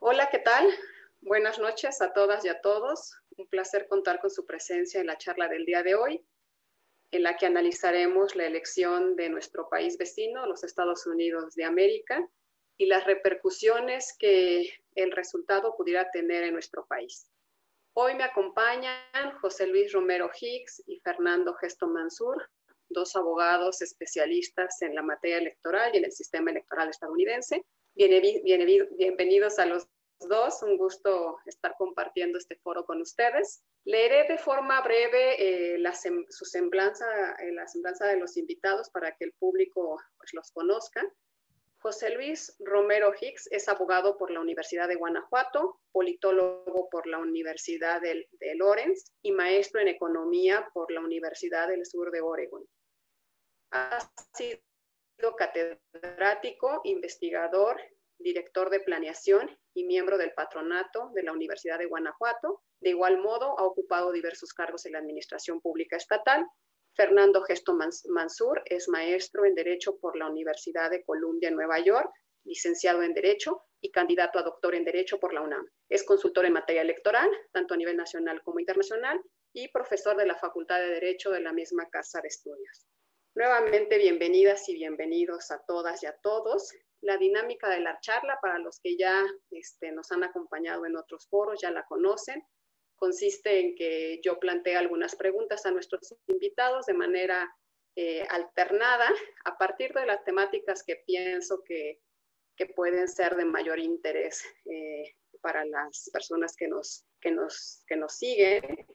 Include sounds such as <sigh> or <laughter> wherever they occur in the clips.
Hola, ¿qué tal? Buenas noches a todas y a todos. Un placer contar con su presencia en la charla del día de hoy, en la que analizaremos la elección de nuestro país vecino, los Estados Unidos de América, y las repercusiones que el resultado pudiera tener en nuestro país. Hoy me acompañan José Luis Romero Hicks y Fernando Gesto Mansur, dos abogados especialistas en la materia electoral y en el sistema electoral estadounidense. Bienvenidos a los dos, un gusto estar compartiendo este foro con ustedes. Leeré de forma breve eh, la, su semblanza, eh, la semblanza de los invitados para que el público pues, los conozca. José Luis Romero Hicks es abogado por la Universidad de Guanajuato, politólogo por la Universidad de, de Lawrence y maestro en economía por la Universidad del Sur de Oregon. Ha sido catedrático, investigador, director de planeación y miembro del patronato de la Universidad de Guanajuato. De igual modo, ha ocupado diversos cargos en la administración pública estatal Fernando Gesto Mansur es maestro en Derecho por la Universidad de Columbia en Nueva York, licenciado en Derecho y candidato a doctor en Derecho por la UNAM. Es consultor en materia electoral, tanto a nivel nacional como internacional, y profesor de la Facultad de Derecho de la misma Casa de Estudios. Nuevamente, bienvenidas y bienvenidos a todas y a todos. La dinámica de la charla, para los que ya este, nos han acompañado en otros foros, ya la conocen consiste en que yo planteo algunas preguntas a nuestros invitados de manera eh, alternada a partir de las temáticas que pienso que, que pueden ser de mayor interés eh, para las personas que nos, que nos, que nos siguen.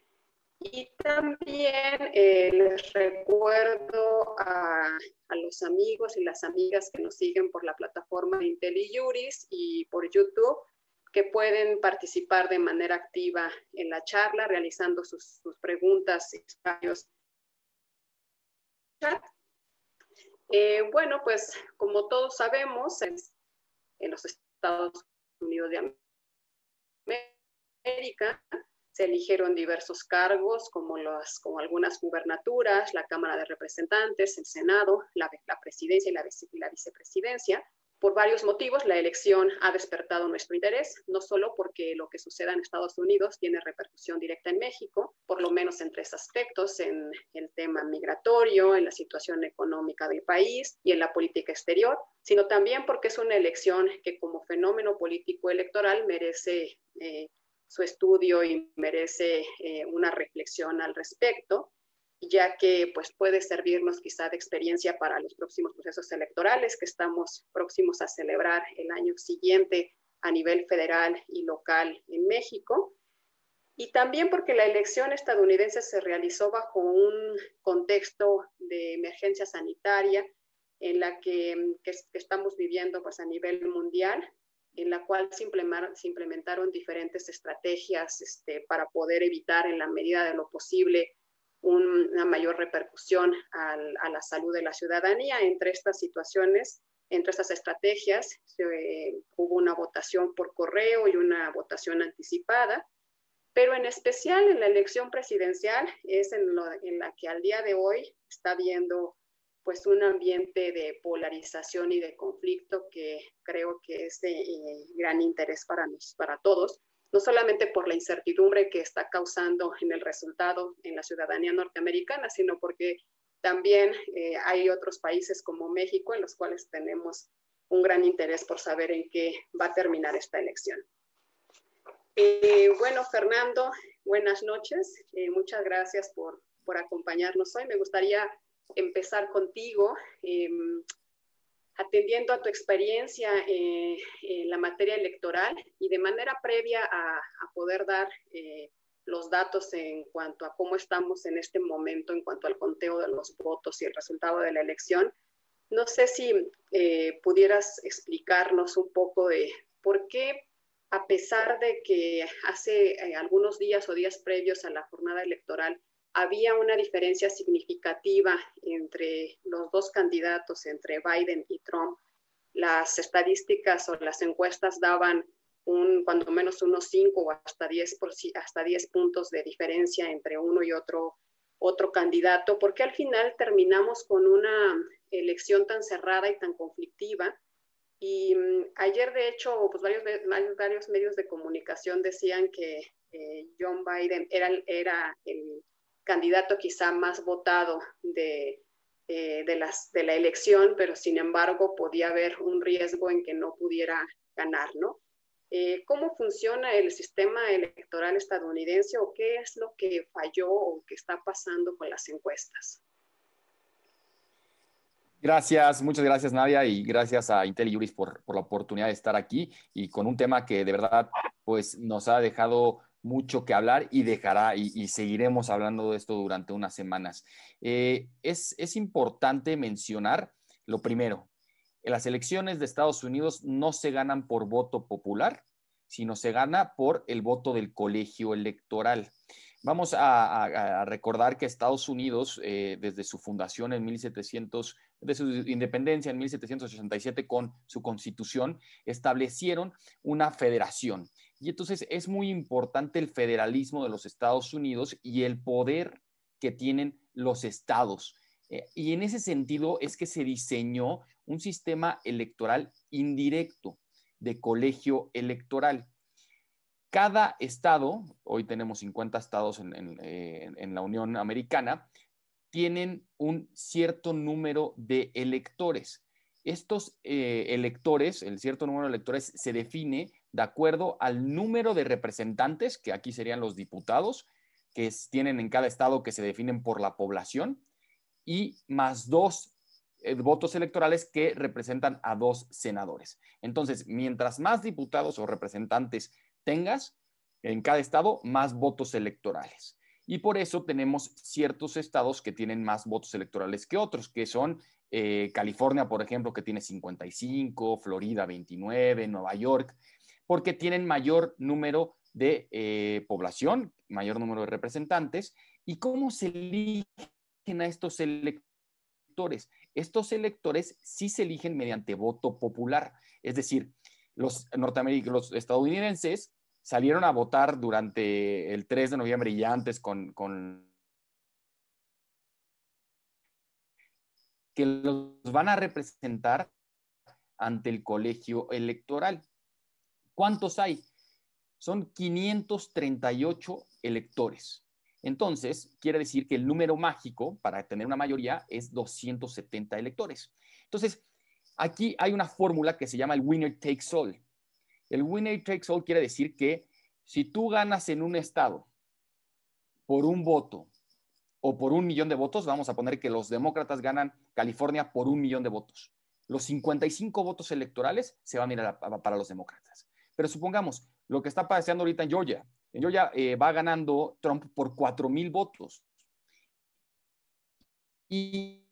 Y también eh, les recuerdo a, a, los amigos y las amigas que nos siguen por la plataforma IntelliJuris y por YouTube que pueden participar de manera activa en la charla, realizando sus, preguntas y espacios. Eh, bueno, pues como todos sabemos, en, los Estados Unidos de América se eligieron diversos cargos como, las, como algunas gubernaturas, la Cámara de Representantes, el Senado, la, la presidencia y la, y la vicepresidencia. Por varios motivos, la elección ha despertado nuestro interés, no solo porque lo que suceda en Estados Unidos tiene repercusión directa en México, por lo menos en tres aspectos, en el tema migratorio, en la situación económica del país y en la política exterior, sino también porque es una elección que como fenómeno político electoral merece eh, su estudio y merece eh, una reflexión al respecto ya que pues puede servirnos quizá de experiencia para los próximos procesos electorales que estamos próximos a celebrar el año siguiente a nivel federal y local en México. Y también porque la elección estadounidense se realizó bajo un contexto de emergencia sanitaria en la que, estamos viviendo pues, a nivel mundial, en la cual se implementaron, implementaron diferentes estrategias este, para poder evitar en la medida de lo posible una mayor repercusión a la salud de la ciudadanía. Entre estas situaciones, entre estas estrategias, hubo una votación por correo y una votación anticipada, pero en especial en la elección presidencial es en, la que al día de hoy está habiendo pues un ambiente de polarización y de conflicto que creo que es de eh, gran interés para, nos, para todos no solamente por la incertidumbre que está causando en el resultado en la ciudadanía norteamericana, sino porque también eh, hay otros países como México en los cuales tenemos un gran interés por saber en qué va a terminar esta elección. Eh, bueno, Fernando, buenas noches. Eh, muchas gracias por, por, acompañarnos hoy. Me gustaría empezar contigo em, atendiendo a tu experiencia eh, en la materia electoral y de manera previa a, poder dar eh, los datos en cuanto a cómo estamos en este momento, en cuanto al conteo de los votos y el resultado de la elección, no sé si eh, pudieras explicarnos un poco de por qué, a pesar de que hace algunos días o días previos a la jornada electoral, había una diferencia significativa entre los dos candidatos, entre Biden y Trump. Las estadísticas o las encuestas daban un, cuando menos unos 5 o hasta 10, hasta 10 puntos de diferencia entre uno y otro, otro candidato, porque al final terminamos con una elección tan cerrada y tan conflictiva. Y mm, ayer, de hecho, pues varios, varios medios de comunicación decían que eh, John Biden era, era el candidato quizá más votado de, eh, de, las, de la elección, pero sin embargo podía haber un riesgo en que no pudiera ganar, ¿no? Eh, ¿Cómo funciona el sistema electoral estadounidense o qué es lo que falló o qué está pasando con las encuestas? Gracias, muchas gracias Nadia y gracias a IntelliJuris por, por la oportunidad de estar aquí y con un tema que de verdad pues nos ha dejado mucho que hablar y dejará y, seguiremos hablando de esto durante unas semanas. Eh, es, es importante mencionar lo primero, las elecciones de Estados Unidos no se ganan por voto popular, sino se gana por el voto del colegio electoral. Vamos a, recordar que Estados Unidos, eh, desde su fundación en 1700, de su independencia en 1787 con su constitución, establecieron una federación. Y entonces es muy importante el federalismo de los Estados Unidos y el poder que tienen los estados. Eh, y en ese sentido es que se diseñó un sistema electoral indirecto de colegio electoral. Cada estado, hoy tenemos 50 estados en, eh, la Unión Americana, tienen un cierto número de electores. Estos eh, electores, el cierto número de electores se define de acuerdo al número de representantes, que aquí serían los diputados, que tienen en cada estado que se definen por la población, y más dos eh, votos electorales que representan a dos senadores. Entonces, mientras más diputados o representantes tengas en cada estado, más votos electorales. Y por eso tenemos ciertos estados que tienen más votos electorales que otros, que son eh, California, por ejemplo, que tiene 55, Florida 29, Nueva York, porque tienen mayor número de eh, población, mayor número de representantes. ¿Y cómo se elige a estos electores? Estos electores sí se eligen mediante voto popular, es decir, los norteamericanos, los estadounidenses salieron a votar durante el 3 de noviembre y antes con, con que los van a representar ante el colegio electoral. ¿Cuántos hay? Son 538 electores. Entonces, quiere decir que el número mágico para tener una mayoría es 270 electores. Entonces, aquí hay una fórmula que se llama el winner takes all. El winner takes all quiere decir que si tú ganas en un estado por un voto o por un millón de votos, vamos a poner que los demócratas ganan California por un millón de votos. Los 55 votos electorales se van a ir para los demócratas. Pero supongamos lo que está pasando ahorita en Georgia. En Georgia eh, va ganando Trump por 4 mil votos. Y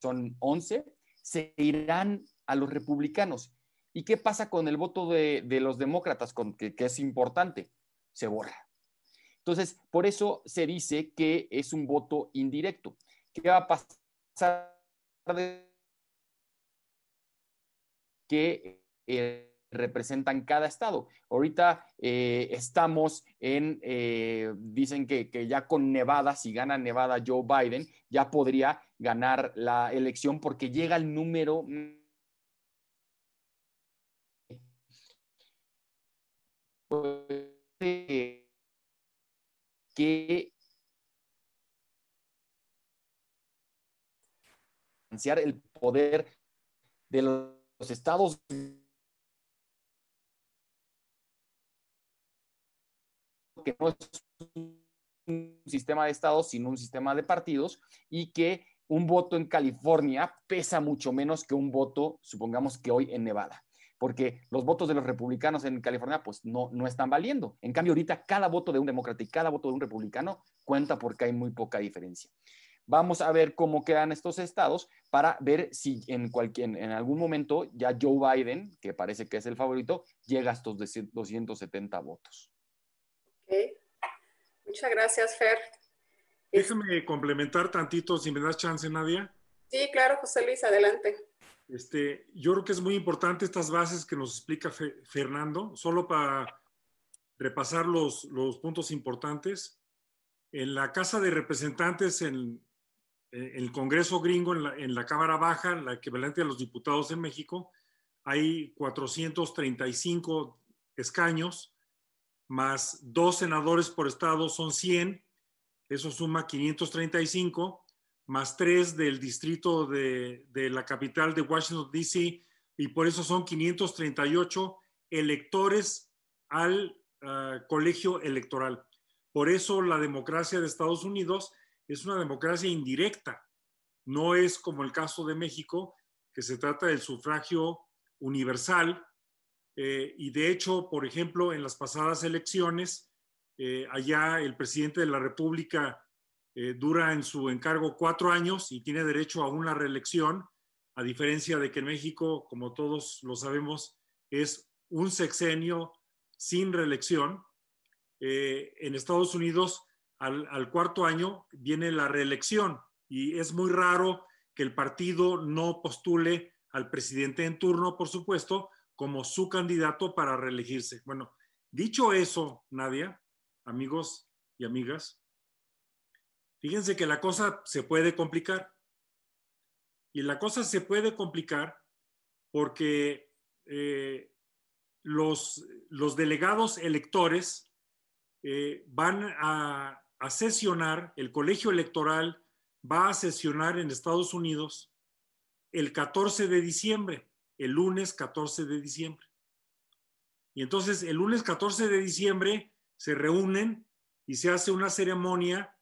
son 11, se irán a los republicanos. ¿Y qué pasa con el voto de, los demócratas, con, que, es importante? Se borra. Entonces, por eso se dice que es un voto indirecto. ¿Qué va a pasar que representan cada estado. Ahorita eh, estamos en, eh, dicen que, ya con Nevada, si gana Nevada Joe Biden, ya podría ganar la elección porque llega el número... que el poder de los estados que no es un sistema de estados, sino un sistema de partidos y que un voto en California pesa mucho menos que un voto, supongamos que hoy en Nevada, porque los votos de los republicanos en California pues no, no están valiendo. En cambio, ahorita cada voto de un demócrata y cada voto de un republicano cuenta porque hay muy poca diferencia. Vamos a ver cómo quedan estos estados para ver si en, cualquier, en algún momento ya Joe Biden, que parece que es el favorito, llega a estos 270 votos. Muchas gracias, Fer. Déjame complementar tantito, si me das chance, Nadia. Sí, claro, José Luis, adelante. Este, yo creo que es muy importante estas bases que nos explica Fernando, solo para repasar los, los, puntos importantes. En la Casa de Representantes, en, el Congreso gringo, en la, en la, Cámara Baja, la equivalente a los diputados en México, hay 435 escaños, más dos senadores por estado son 100, eso suma 535 más tres del distrito de, la capital de Washington, D.C., y por eso son 538 electores al ah, colegio electoral. Por eso la democracia de Estados Unidos es una democracia indirecta, no es como el caso de México, que se trata del sufragio universal. Eh, y de hecho, por ejemplo, en las pasadas elecciones, eh, allá el presidente de la República eh, dura en su encargo cuatro años y tiene derecho a una reelección, a diferencia de que en México, como todos lo sabemos, es un sexenio sin reelección. En Estados Unidos, al, cuarto año viene la reelección y es muy raro que el partido no postule al presidente en turno, por supuesto, como su candidato para reelegirse. Bueno, dicho eso, Nadia, amigos y amigas, Fíjense que la cosa se puede complicar. Y la cosa se puede complicar porque eh, los, los, delegados electores eh, van a, a sesionar, el colegio electoral va a sesionar en Estados Unidos el 14 de diciembre, el lunes 14 de diciembre. Y entonces el lunes 14 de diciembre se reúnen y se hace una ceremonia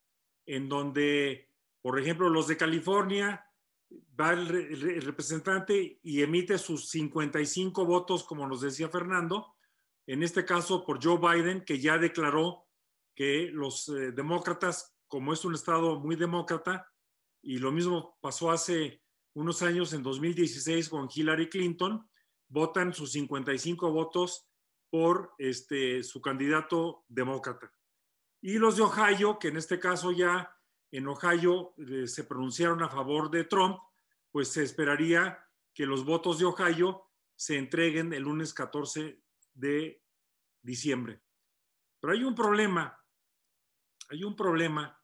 en donde, por ejemplo, los de California, va el, representante y emite sus 55 votos, como nos decía Fernando, en este caso por Joe Biden, que ya declaró que los eh, demócratas, como es un estado muy demócrata, y lo mismo pasó hace unos años, en 2016, con Hillary Clinton, votan sus 55 votos por este, su candidato demócrata. Y los de Ohio, que en este caso ya en Ohio eh, se pronunciaron a favor de Trump, pues se esperaría que los votos de Ohio se entreguen el lunes 14 de diciembre. Pero hay un problema, hay un problema,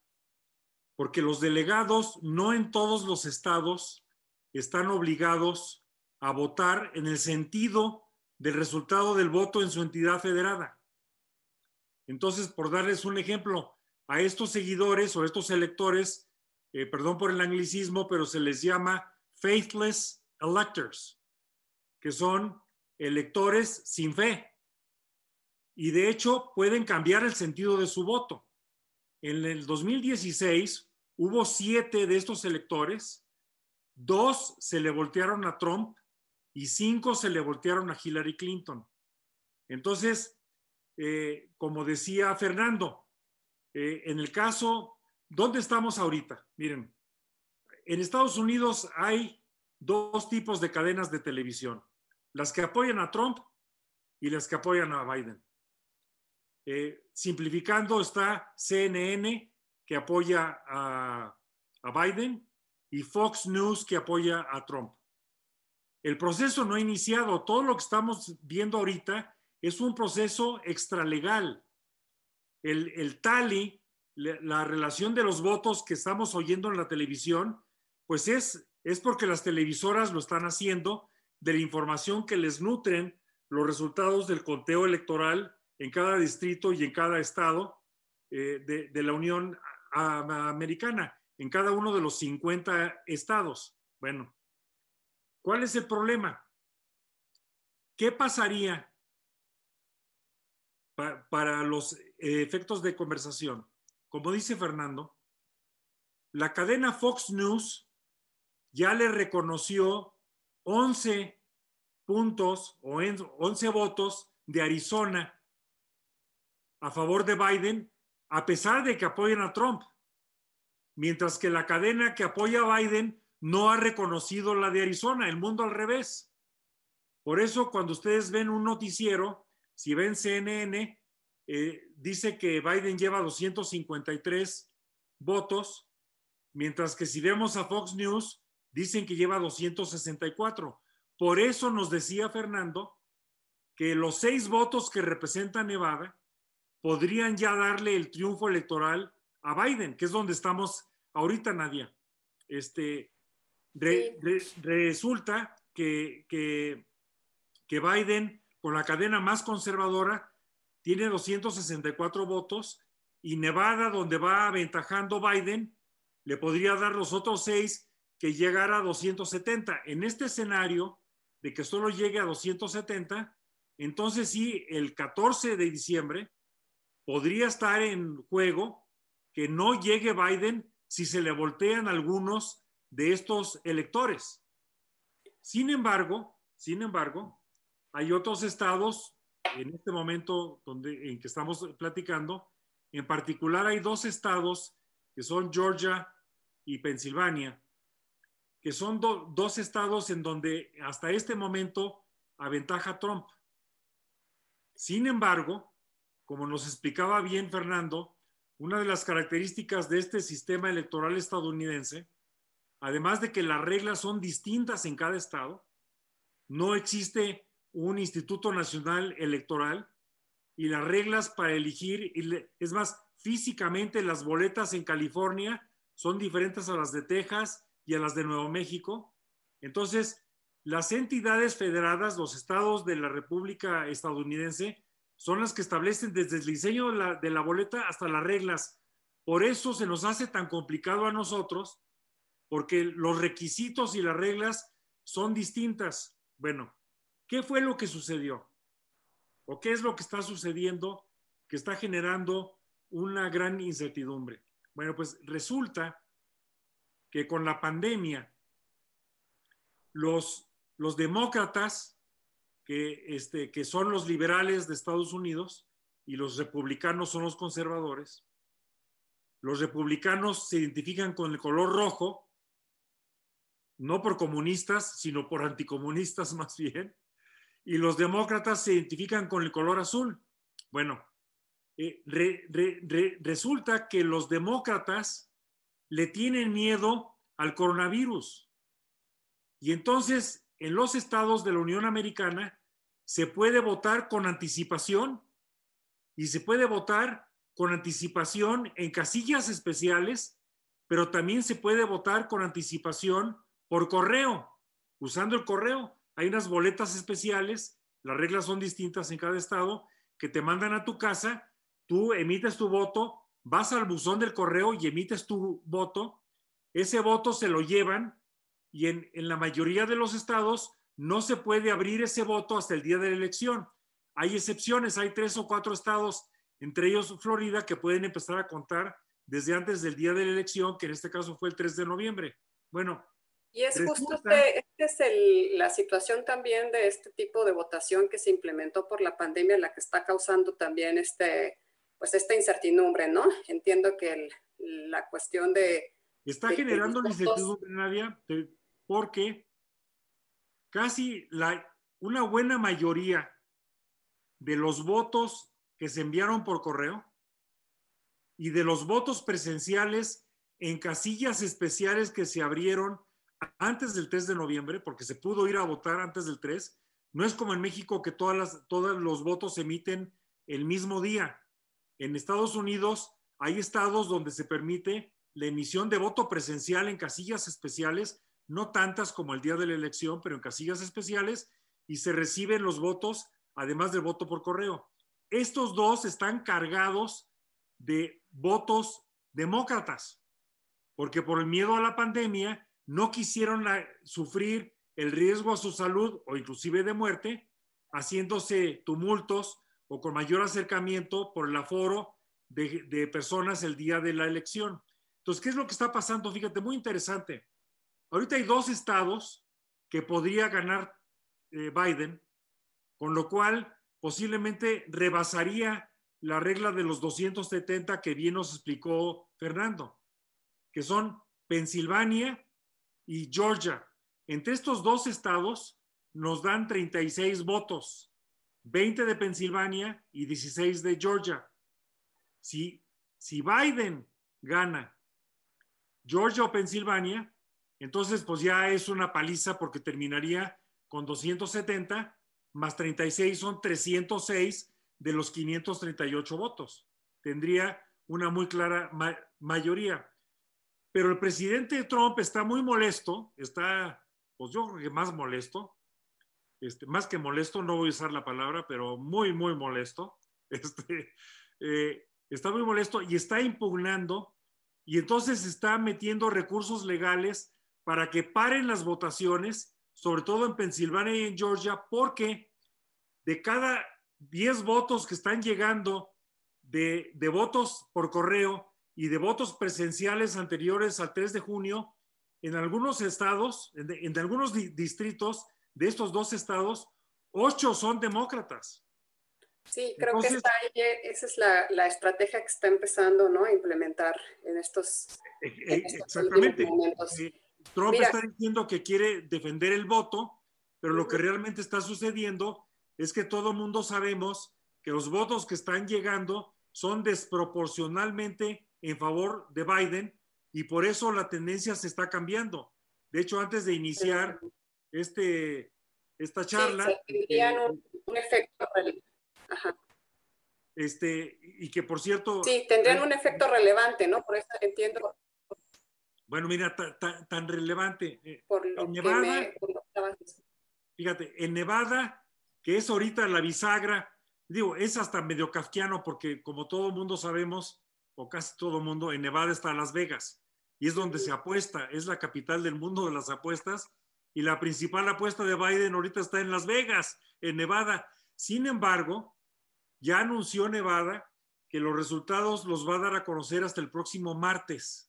porque los delegados no en todos los estados están obligados a votar en el sentido del resultado del voto en su entidad federada. Entonces, por darles un ejemplo, a estos seguidores o estos electores, eh, perdón por el anglicismo, pero se les llama faithless electors, que son electores sin fe. Y de hecho pueden cambiar el sentido de su voto. En el 2016 hubo siete de estos electores, dos se le voltearon a Trump y cinco se le voltearon a Hillary Clinton. Entonces, eh, como decía Fernando, eh, en el caso, ¿dónde estamos ahorita? Miren, en Estados Unidos hay dos tipos de cadenas de televisión, las que apoyan a Trump y las que apoyan a Biden. Eh, simplificando está CNN, que apoya a, a Biden, y Fox News, que apoya a Trump. El proceso no ha iniciado. Todo lo que estamos viendo ahorita es un proceso extralegal. El, el tally, la relación de los votos que estamos oyendo en la televisión, pues es, es porque las televisoras lo están haciendo de la información que les nutren los resultados del conteo electoral en cada distrito y en cada estado eh, de, de, la Unión Americana, en cada uno de los 50 estados. Bueno, ¿cuál es el problema? ¿Qué pasaría para los efectos de conversación. Como dice Fernando, la cadena Fox News ya le reconoció 11 puntos o 11 votos de Arizona a favor de Biden, a pesar de que apoyan a Trump. Mientras que la cadena que apoya a Biden no ha reconocido la de Arizona, el mundo al revés. Por eso cuando ustedes ven un noticiero, si ven CNN, eh, dice que Biden lleva 253 votos, mientras que si vemos a Fox News, dicen que lleva 264. Por eso nos decía Fernando que los seis votos que representa Nevada podrían ya darle el triunfo electoral a Biden, que es donde estamos ahorita, Nadia. Este, resulta que, que, que Biden, con la cadena más conservadora, tiene 264 votos y Nevada, donde va aventajando Biden, le podría dar los otros seis que llegara a 270. En este escenario de que solo llegue a 270, entonces sí, el 14 de diciembre podría estar en juego que no llegue Biden si se le voltean algunos de estos electores. Sin embargo, sin embargo, hay otros estados en este momento donde, en que estamos platicando, en particular hay dos estados que son Georgia y Pensilvania, que son dos estados en donde hasta este momento aventaja Trump. Sin embargo, como nos explicaba bien Fernando, una de las características de este sistema electoral estadounidense, además de que las reglas son distintas en cada estado, no existe un Instituto Nacional Electoral y las reglas para elegir, es más, físicamente las boletas en California son diferentes a las de Texas y a las de Nuevo México. Entonces, las entidades federadas, los estados de la República estadounidense, son las que establecen desde el diseño de la, boleta hasta las reglas. Por eso se nos hace tan complicado a nosotros, porque los requisitos y las reglas son distintas. Bueno, ¿qué fue lo que sucedió? ¿O qué es lo que está sucediendo que está generando una gran incertidumbre? Bueno, pues resulta que con la pandemia los, los demócratas, que, este, que son los liberales de Estados Unidos, y los republicanos son los conservadores, los republicanos se identifican con el color rojo, no por comunistas, sino por anticomunistas <laughs> más bien, y los demócratas se identifican con el color azul. Bueno, eh, resulta que los demócratas le tienen miedo al coronavirus. Y entonces, en los estados de la Unión Americana, se puede votar con anticipación y se puede votar con anticipación en casillas especiales, pero también se puede votar con anticipación por correo, usando el correo. Hay unas boletas especiales, las reglas son distintas en cada estado, que te mandan a tu casa, tú emites tu voto, vas al buzón del correo y emites tu voto, ese voto se lo llevan y en, la mayoría de los estados no se puede abrir ese voto hasta el día de la elección. Hay excepciones, hay tres o cuatro estados, entre ellos Florida, que pueden empezar a contar desde antes del día de la elección, que en este caso fue el 3 de noviembre. Bueno. Y es justo este, esta es la situación también de este tipo de votación que se implementó por la pandemia, la que está causando también este, pues esta incertidumbre, ¿no? Entiendo que la cuestión de... Está generando la incertidumbre, Nadia, porque casi la, una buena mayoría de los votos que se enviaron por correo y de los votos presenciales en casillas especiales que se abrieron antes del 3 de noviembre, porque se pudo ir a votar antes del 3, no es como en México que todas las, todos los votos se emiten el mismo día. En Estados Unidos hay estados donde se permite la emisión de voto presencial en casillas especiales, no tantas como el día de la elección, pero en casillas especiales, y se reciben los votos, además del voto por correo. Estos dos están cargados de votos demócratas, porque por el miedo a la pandemia no quisieron sufrir el riesgo a su salud o inclusive de muerte, haciéndose tumultos o con mayor acercamiento por el aforo de, personas el día de la elección. Entonces, ¿qué es lo que está pasando? Fíjate, muy interesante. Ahorita hay dos estados que podría ganar eh, Biden, con lo cual posiblemente rebasaría la regla de los 270 que bien nos explicó Fernando, que son Pensilvania y Georgia. Entre estos dos estados nos dan 36 votos. 20 de Pensilvania y 16 de Georgia. Si, si Biden gana Georgia o Pensilvania, Entonces, pues ya es una paliza porque terminaría con 270 más 36 son 306 de los 538 votos. Tendría una muy clara mayoría. Pero el presidente Trump está muy molesto, está, pues yo creo que más molesto, este, más que molesto, no voy a usar la palabra, pero muy, muy molesto. <laughs> Este, eh, está muy molesto y está impugnando y entonces está metiendo recursos legales para que paren las votaciones, sobre todo en Pensilvania y en Georgia, porque de cada 10 votos que están llegando de, votos por correo y de votos presenciales anteriores al 3 de junio, en algunos estados, en, algunos distritos de estos dos estados, ocho son demócratas. Sí, creo que esa es la, estrategia que está empezando ¿no? a implementar en estos, e, e, exactamente. Trump está diciendo que quiere defender el voto, pero lo que realmente está sucediendo es que todo mundo sabemos que los votos que están llegando son desproporcionalmente en favor de Biden y por eso la tendencia se está cambiando. De hecho, antes de iniciar este, esta charla... Sí, un, un, efecto este, y que por cierto... Sí, tendrían un efecto relevante, ¿no? Por eso entiendo. Bueno, mira, tan relevante. Eh, en Nevada, fíjate, en Nevada, que es ahorita la bisagra, digo, es hasta medio kafkiano porque como todo mundo sabemos, o casi todo mundo, en Nevada está Las Vegas y es donde se apuesta, es la capital del mundo de las apuestas y la principal apuesta de Biden ahorita está en Las Vegas, en Nevada. Sin embargo, ya anunció Nevada que los resultados los va a dar a conocer hasta el próximo martes.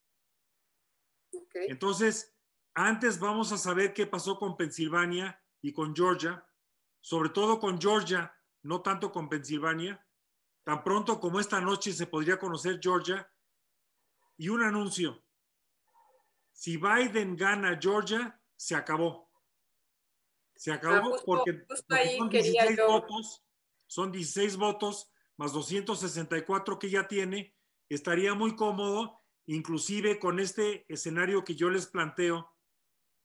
Entonces, antes vamos a saber qué pasó con Pensilvania y con Georgia, sobre todo con Georgia, no tanto con Pensilvania. Tan pronto como esta noche se podría conocer Georgia. Y un anuncio. Si Biden gana Georgia, se acabó. Se acabó ah, porque, son 16 votos son 16 votos más 264 que ya tiene, estaría muy cómodo, inclusive con este escenario que yo les planteo,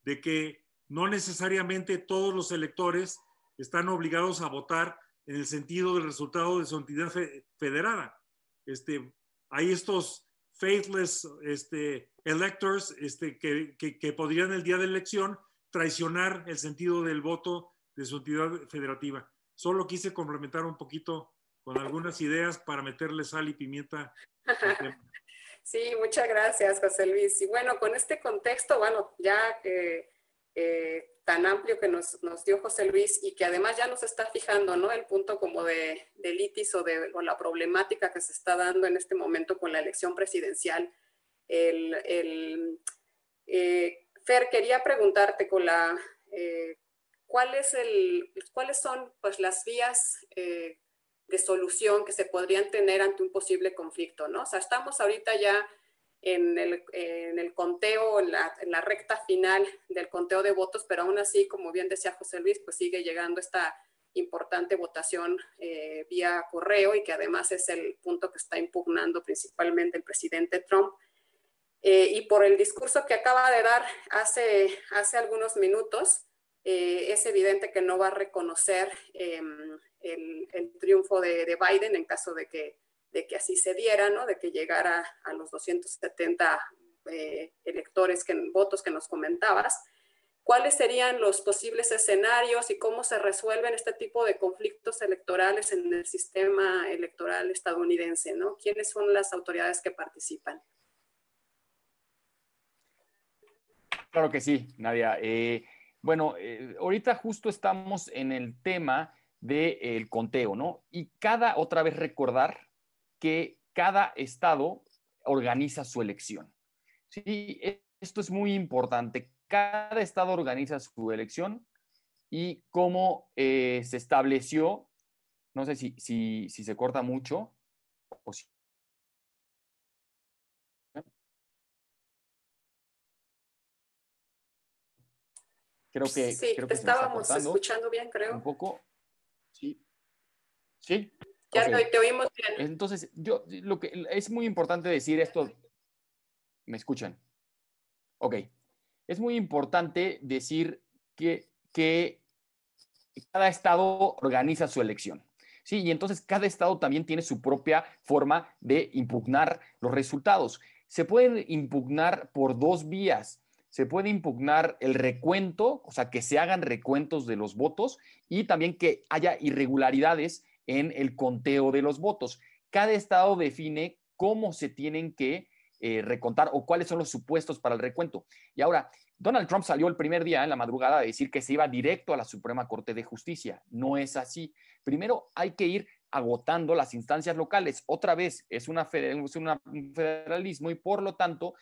de que no necesariamente todos los electores están obligados a votar en el sentido del resultado de su entidad federada. Este, hay estos faithless este, electors este, que, que, que podrían el día de elección traicionar el sentido del voto de su entidad federativa. Solo quise complementar un poquito con algunas ideas para meterle sal y pimienta. <laughs> Sí, muchas gracias, José Luis. Y bueno, con este contexto, bueno, ya eh, tan amplio que nos, nos, dio José Luis y que además ya nos está fijando, ¿no? El punto como de, litis o de la problemática que se está dando en este momento con la elección presidencial. El, el eh, Fer, quería preguntarte con la, eh, ¿cuáles son pues, las vías de solución que se podrían tener ante un posible conflicto? ¿no? O sea, estamos ahorita ya en el, conteo, en la, recta final del conteo de votos, pero aún así, como bien decía José Luis, pues sigue llegando esta importante votación eh, vía correo y que además es el punto que está impugnando principalmente el presidente Trump. Eh, y por el discurso que acaba de dar hace, hace algunos minutos, eh, es evidente que no va a reconocer em, el, triunfo de, Biden en caso de que, de que así se diera, ¿no? de que llegara a los 270 eh, electores, que, votos que nos comentabas. ¿Cuáles serían los posibles escenarios y cómo se resuelven este tipo de conflictos electorales en el sistema electoral estadounidense? ¿no? ¿Quiénes son las autoridades que participan? Claro que sí, Nadia. Eh, bueno, eh, ahorita justo estamos en el tema del conteo, ¿no? Y cada, otra vez recordar que cada estado organiza su elección. Sí, e, esto es muy importante. Cada estado organiza su elección y cómo eh, se estableció, no sé si, si, si se corta mucho o si Creo que, sí, creo que estábamos escuchando bien, creo. Un poco. Sí. Ya te oímos bien. Entonces, yo lo que es muy importante decir esto. ¿Me escuchan? Ok. es muy importante decir que, que cada estado organiza su elección. Sí, y entonces cada estado también tiene su propia forma de impugnar los resultados. Se pueden impugnar por dos vías. Se puede impugnar el recuento, o sea, que se hagan recuentos de los votos y también que haya irregularidades en el conteo de los votos. Cada estado define cómo se tienen que eh, recontar o cuáles son los supuestos para el recuento. Y ahora, Donald Trump salió el primer día en la madrugada a decir que se iba directo a la Suprema Corte de Justicia. No es así. Primero hay que ir agotando las instancias locales. Otra vez, es, una un federalismo y por lo tanto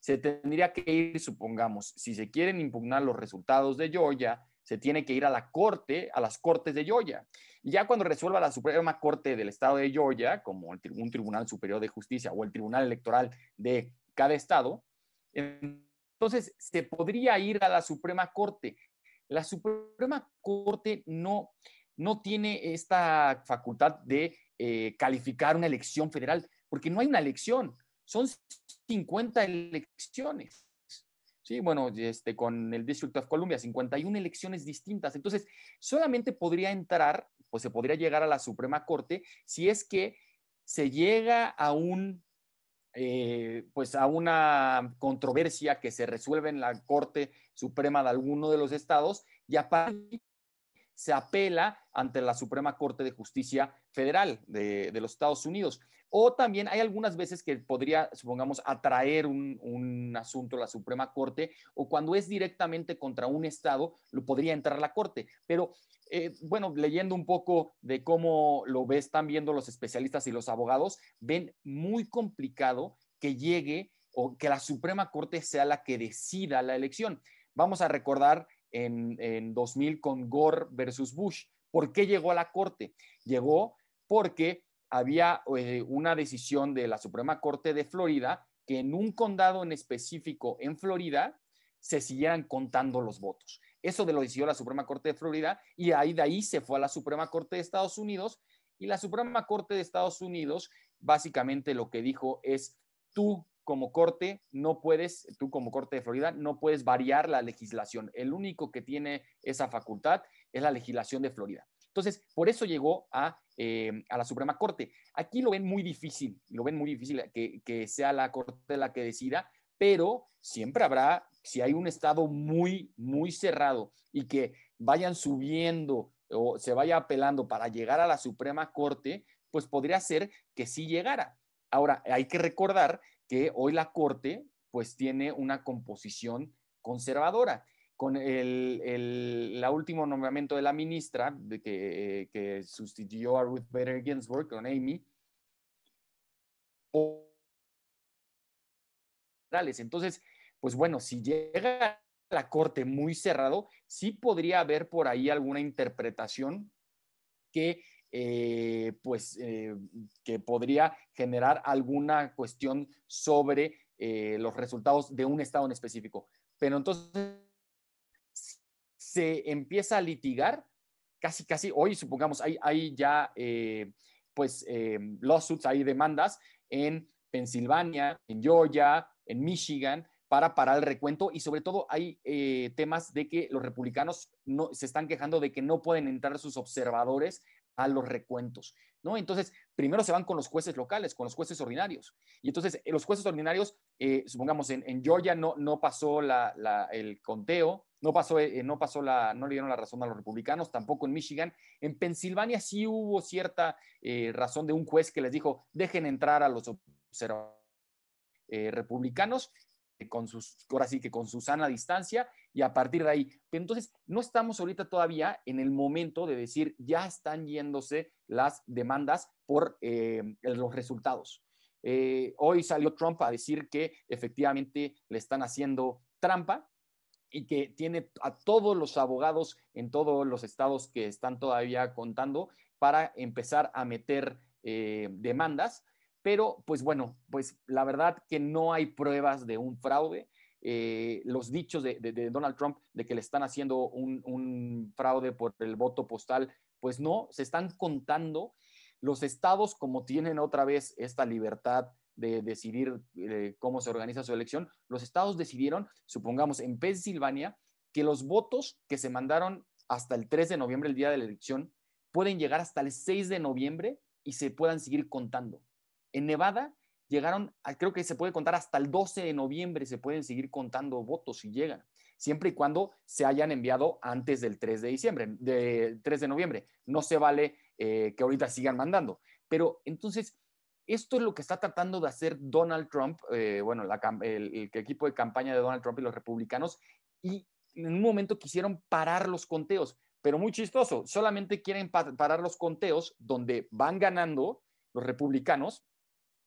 se tendría que ir, supongamos, si se quieren impugnar los resultados de Georgia, se tiene que ir a la corte, a las cortes de Georgia. Y ya cuando resuelva la Suprema Corte del Estado de Georgia, como un Tribunal Superior de Justicia o el Tribunal Electoral de cada estado, entonces se podría ir a la Suprema Corte. La Suprema Corte no, no tiene esta facultad de eh, calificar una elección federal, porque no hay una elección, son 50 elecciones. Sí, bueno, este, con el District of Columbia, 51 elecciones distintas. Entonces, solamente podría entrar, pues se podría llegar a la Suprema Corte si es que se llega a un, eh, pues a una controversia que se resuelve en la Corte Suprema de alguno de los estados y aparte se apela ante la Suprema Corte de Justicia Federal de, los Estados Unidos. O también hay algunas veces que podría, supongamos, atraer un, asunto a la Suprema Corte o cuando es directamente contra un Estado, lo podría entrar a la Corte. Pero, eh, bueno, leyendo un poco de cómo lo ves, están viendo los especialistas y los abogados, ven muy complicado que llegue o que la Suprema Corte sea la que decida la elección. Vamos a recordar en, en 2000 con Gore versus Bush. ¿Por qué llegó a la Corte? Llegó porque había eh, una decisión de la Suprema Corte de Florida que en un condado en específico en Florida se siguieran contando los votos. Eso de lo decidió la Suprema Corte de Florida y ahí de ahí se fue a la Suprema Corte de Estados Unidos y la Suprema Corte de Estados Unidos básicamente lo que dijo es tú como corte no puedes, tú como corte de Florida, no puedes variar la legislación. El único que tiene esa facultad es la legislación de Florida. Entonces, por eso llegó a, eh, a la Suprema Corte. Aquí lo ven muy difícil, lo ven muy difícil que, que sea la Corte la que decida, pero siempre habrá, si hay un estado muy, muy cerrado y que vayan subiendo o se vaya apelando para llegar a la Suprema Corte, pues podría ser que sí llegara. Ahora, hay que recordar que hoy la Corte pues tiene una composición conservadora con el, el la último nombramiento de la ministra que, que, sustituyó a Ruth Bader Ginsburg con Amy. Entonces, pues bueno, si llega la corte muy cerrado, sí podría haber por ahí alguna interpretación que eh, pues eh, que podría generar alguna cuestión sobre eh, los resultados de un estado en específico. Pero entonces se empieza a litigar, casi, casi, hoy supongamos, hay, hay ya, pues, lawsuits, hay demandas en Pensilvania, en Georgia, en Michigan, para parar el recuento y sobre todo hay temas de que los republicanos no, se están quejando de que no pueden entrar sus observadores a los recuentos, ¿no? Entonces, primero se van con los jueces locales, con los jueces ordinarios. Y entonces, los jueces ordinarios, supongamos, en, Georgia no, no pasó la, el conteo, no pasó, eh, no pasó la, no le dieron la razón a los republicanos, tampoco en Michigan. En Pensilvania sí hubo cierta eh, razón de un juez que les dijo, dejen entrar a los eh, republicanos con sus, ahora sí que con su sana distancia y a partir de ahí. Entonces, no estamos ahorita todavía en el momento de decir, ya están yéndose las demandas por los resultados. hoy salió Trump a decir que efectivamente le están haciendo trampa, y que tiene a todos los abogados en todos los estados que están todavía contando para empezar a meter eh, demandas. Pero, pues bueno, pues la verdad que no hay pruebas de un fraude. Eh, los dichos de, Donald Trump de que le están haciendo un, fraude por el voto postal, pues no, se están contando. Los estados, como tienen otra vez esta libertad de decidir eh, cómo se organiza su elección, los estados decidieron, supongamos, en Pensilvania, que los votos que se mandaron hasta el 3 de noviembre, el día de la elección, pueden llegar hasta el 6 de noviembre y se puedan seguir contando. En Nevada llegaron, creo que se puede contar hasta el 12 de noviembre, se pueden seguir contando votos si llegan, siempre y cuando se hayan enviado antes del 3 de diciembre, de 3 de noviembre. No se vale eh, que ahorita sigan mandando. Pero entonces, esto es lo que está tratando de hacer Donald Trump, eh, bueno, el, el, equipo de campaña de Donald Trump y los republicanos, y en un momento quisieron parar los conteos, pero muy chistoso, solamente quieren parar los conteos donde van ganando los republicanos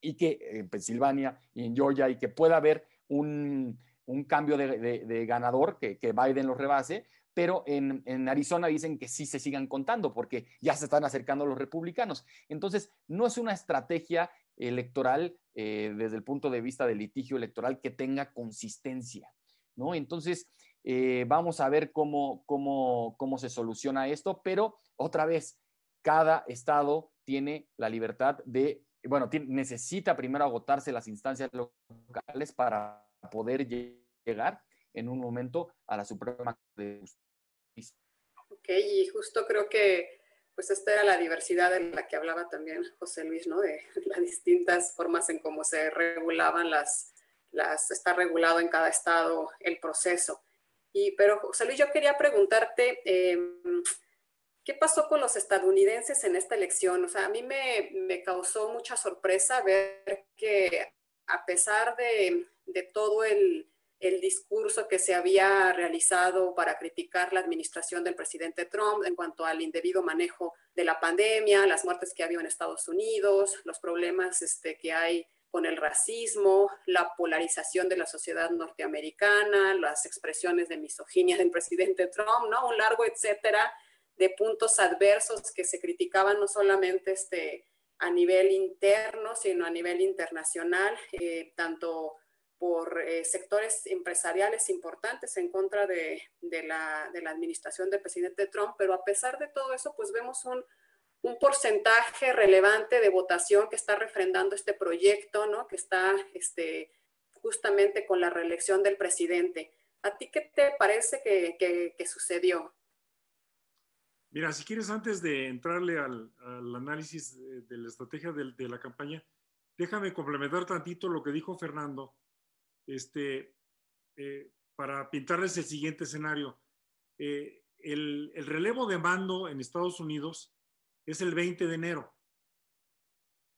y que en Pensilvania y en Georgia y que pueda haber un, cambio de, ganador, que, Biden los rebase, pero en, Arizona dicen que sí se sigan contando porque ya se están acercando los republicanos. Entonces, no es una estrategia electoral eh, desde el punto de vista del litigio electoral que tenga consistencia, ¿no? Entonces, eh, vamos a ver cómo, cómo, cómo se soluciona esto, pero otra vez, cada estado tiene la libertad de bueno, necesita primero agotarse las instancias locales para poder llegar en un momento a la Suprema de Justicia. Ok, y justo creo que pues esta era la diversidad de la que hablaba también José Luis, ¿no? De <laughs> las distintas formas en cómo se regulaban las, las, está regulado en cada estado el proceso. Y, pero José Luis, yo quería preguntarte, eh, ¿Qué pasó con los estadounidenses en esta elección? O sea, a mí me, me causó mucha sorpresa ver que a pesar de, de todo el, el, discurso que se había realizado para criticar la administración del presidente Trump en cuanto al indebido manejo de la pandemia, las muertes que ha habido en Estados Unidos, los problemas este, que hay con el racismo, la polarización de la sociedad norteamericana, las expresiones de misoginia del presidente Trump, ¿no? Un largo etcétera de puntos adversos que se criticaban no solamente este, a nivel interno, sino a nivel internacional, eh, tanto por eh, sectores empresariales importantes en contra de, la, administración del presidente Trump, pero a pesar de todo eso, pues vemos un, un, porcentaje relevante de votación que está refrendando este proyecto, ¿no? que está este, justamente con la reelección del presidente. ¿A ti qué te parece que, que, que sucedió? Mira, si quieres, antes de entrarle al, análisis de, la estrategia de, la campaña, déjame complementar tantito lo que dijo Fernando, este, eh, para pintarles el siguiente escenario. Eh, el, relevo de mando en Estados Unidos es el 20 de enero.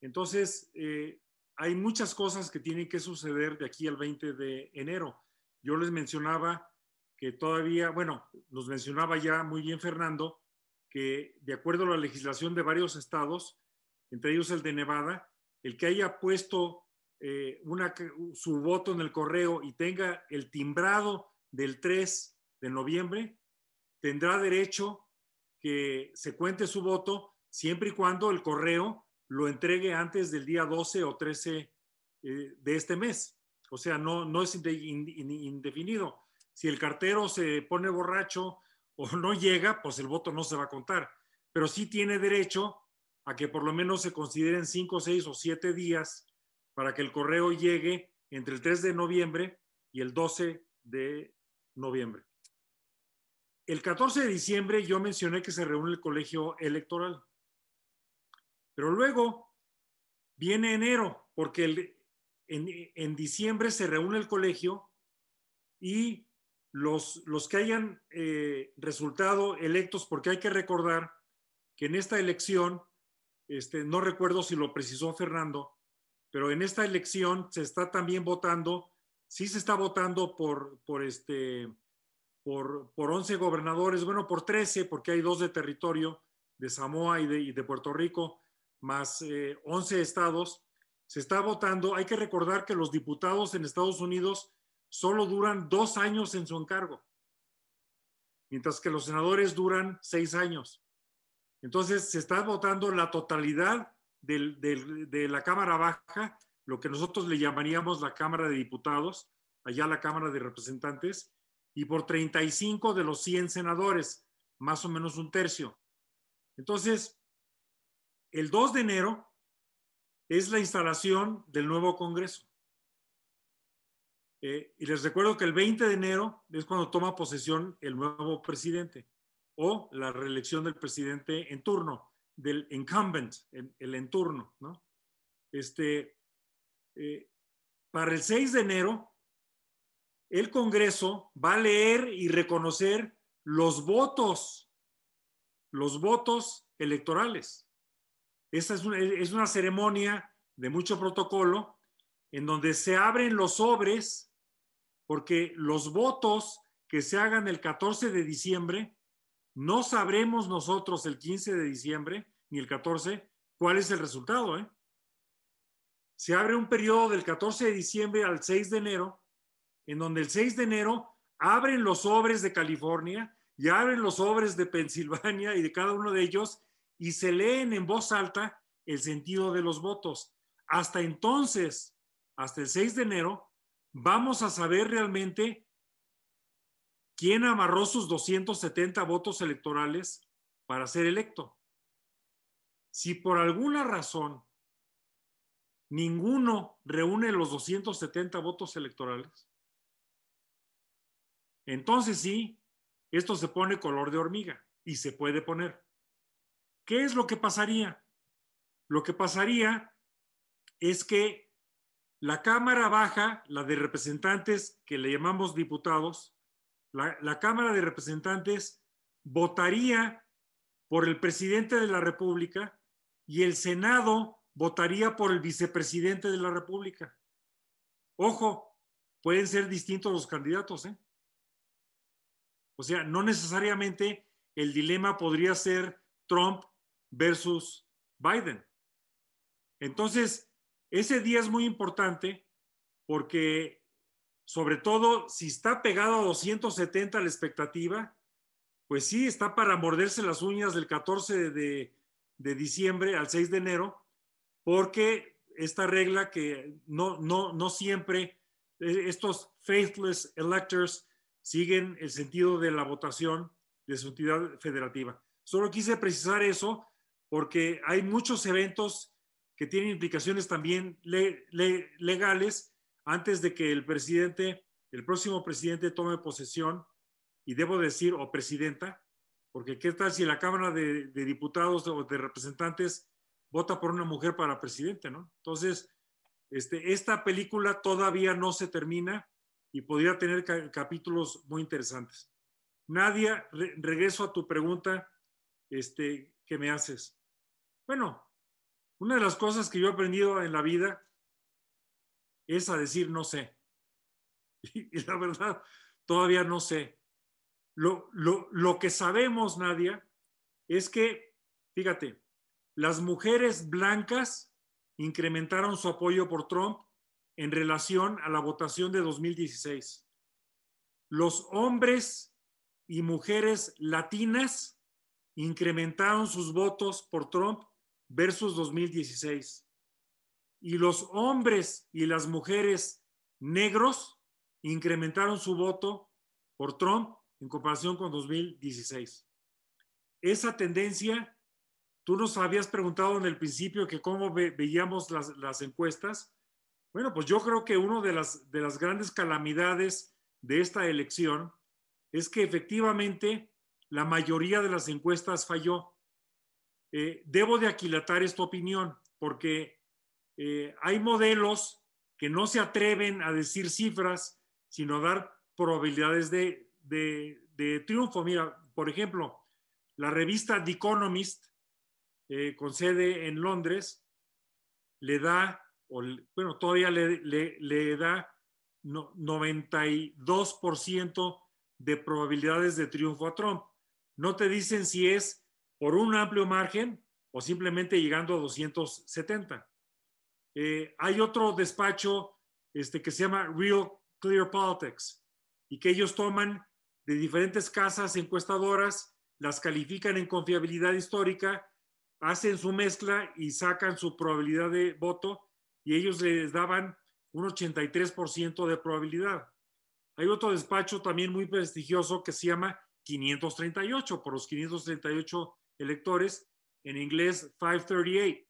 Entonces, eh, hay muchas cosas que tienen que suceder de aquí al 20 de enero. Yo les mencionaba que todavía, bueno, nos mencionaba ya muy bien Fernando, que de acuerdo a la legislación de varios estados, entre ellos el de Nevada, el que haya puesto eh, una, su voto en el correo y tenga el timbrado del 3 de noviembre, tendrá derecho que se cuente su voto siempre y cuando el correo lo entregue antes del día 12 o 13 eh, de este mes. O sea, no, no es indefinido. Si el cartero se pone borracho o no llega, pues el voto no se va a contar. Pero sí tiene derecho a que por lo menos se consideren cinco, seis o siete días para que el correo llegue entre el 3 de noviembre y el 12 de noviembre. El 14 de diciembre yo mencioné que se reúne el colegio electoral. Pero luego viene enero, porque en, en, diciembre se reúne el colegio y los, los que hayan eh, resultado electos, porque hay que recordar que en esta elección, este, no recuerdo si lo precisó Fernando, pero en esta elección se está también votando, sí se está votando por, por, este, por, por 11 gobernadores, bueno, por 13, porque hay dos de territorio, de Samoa y de, Puerto Rico, más eh, 11 estados. Se está votando, hay que recordar que los diputados en Estados Unidos solo duran dos años en su encargo, mientras que los senadores duran seis años. Entonces, se está votando la totalidad de la Cámara Baja, lo que nosotros le llamaríamos la Cámara de Diputados, allá la Cámara de Representantes, y por 35 de los 100 senadores, más o menos un tercio. Entonces, el 2 de enero es la instalación del nuevo Congreso. Eh, y les recuerdo que el 20 de enero es cuando toma posesión el nuevo presidente o la reelección del presidente en turno, del incumbent, el en turno, ¿no? Este, eh, para el 6 de enero, el Congreso va a leer y reconocer los votos, los votos electorales. Esta es una, es una ceremonia de mucho protocolo en donde se abren los sobres porque los votos que se hagan el 14 de diciembre, no sabremos nosotros el 15 de diciembre ni el 14 cuál es el resultado. ¿eh? Se abre un periodo del 14 de diciembre al 6 de enero en donde el 6 de enero abren los sobres de California y abren los sobres de Pensilvania y de cada uno de ellos y se leen en voz alta el sentido de los votos. Hasta entonces, hasta el 6 de enero, vamos a saber realmente quién amarró sus 270 votos electorales para ser electo. Si por alguna razón ninguno reúne los 270 votos electorales, entonces sí, esto se pone color de hormiga y se puede poner. ¿Qué es lo que pasaría? Lo que pasaría es que la Cámara Baja, la de representantes que le llamamos diputados, la, Cámara de Representantes votaría por el presidente de la República y el Senado votaría por el vicepresidente de la República. Ojo, pueden ser distintos los candidatos, ¿eh? O sea, no necesariamente el dilema podría ser Trump versus Biden. Entonces, ese día es muy importante porque, sobre todo, si está pegado a 270 la expectativa, pues sí, está para morderse las uñas del 14 de, diciembre al 6 de enero, porque esta regla que no, no, no siempre eh, estos faithless electors siguen el sentido de la votación de su entidad federativa. Solo quise precisar eso porque hay muchos eventos que tienen implicaciones también legales antes de que el presidente, el próximo presidente tome posesión, y debo decir, o presidenta, porque qué tal si la Cámara de, Diputados o de Representantes vota por una mujer para presidente, ¿no? Entonces, este, esta película todavía no se termina y podría tener capítulos muy interesantes. Nadia, regreso a tu pregunta este, que me haces. Bueno, una de las cosas que yo he aprendido en la vida es a decir no sé. <laughs> Y, la verdad, todavía no sé. Lo, lo, lo que sabemos, Nadia, es que, fíjate, las mujeres blancas incrementaron su apoyo por Trump en relación a la votación de 2016. Los hombres y mujeres latinas incrementaron sus votos por Trump versus 2016. Y los hombres y las mujeres negros incrementaron su voto por Trump en comparación con 2016. Esa tendencia, tú nos habías preguntado en el principio que cómo veíamos las, encuestas, bueno, pues yo creo que una de las, de las grandes calamidades de esta elección es que efectivamente la mayoría de las encuestas falló. Eh, debo de aquilatar esta opinión porque eh, hay modelos que no se atreven a decir cifras, sino a dar probabilidades de, de, triunfo. Mira, por ejemplo, la revista The Economist, eh, con sede en Londres, le da bueno, todavía le, da 92% de probabilidades de triunfo a Trump. No te dicen si es por un amplio margen o simplemente llegando a 270. Eh, hay otro despacho este, que se llama Real Clear Politics y que ellos toman de diferentes casas encuestadoras, las califican en confiabilidad histórica, hacen su mezcla y sacan su probabilidad de voto y ellos les daban un 83% de probabilidad. Hay otro despacho también muy prestigioso que se llama 538, por los 538 electores, en inglés 538.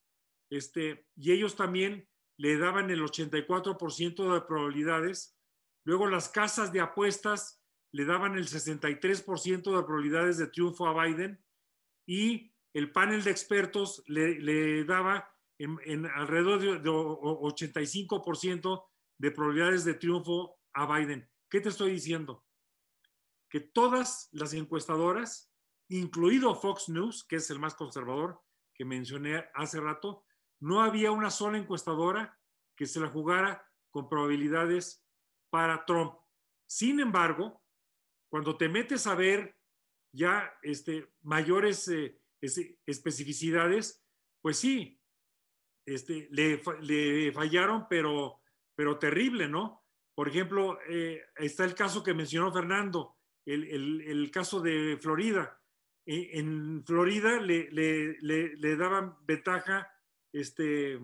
este, y ellos también le daban el 84% de probabilidades. Luego las casas de apuestas le daban el 63% de probabilidades de triunfo a Biden y el panel de expertos le, daba en, alrededor de, de 85% de probabilidades de triunfo a Biden. ¿Qué te estoy diciendo? Que todas las encuestadoras, incluido Fox News, que es el más conservador que mencioné hace rato, no había una sola encuestadora que se la jugara con probabilidades para Trump. Sin embargo, cuando te metes a ver ya este, mayores eh, especificidades, pues sí, este, le, fallaron, pero, pero terrible, ¿no? Por ejemplo, eh, está el caso que mencionó Fernando, el, caso de Florida. En, Florida le, daban ventaja este,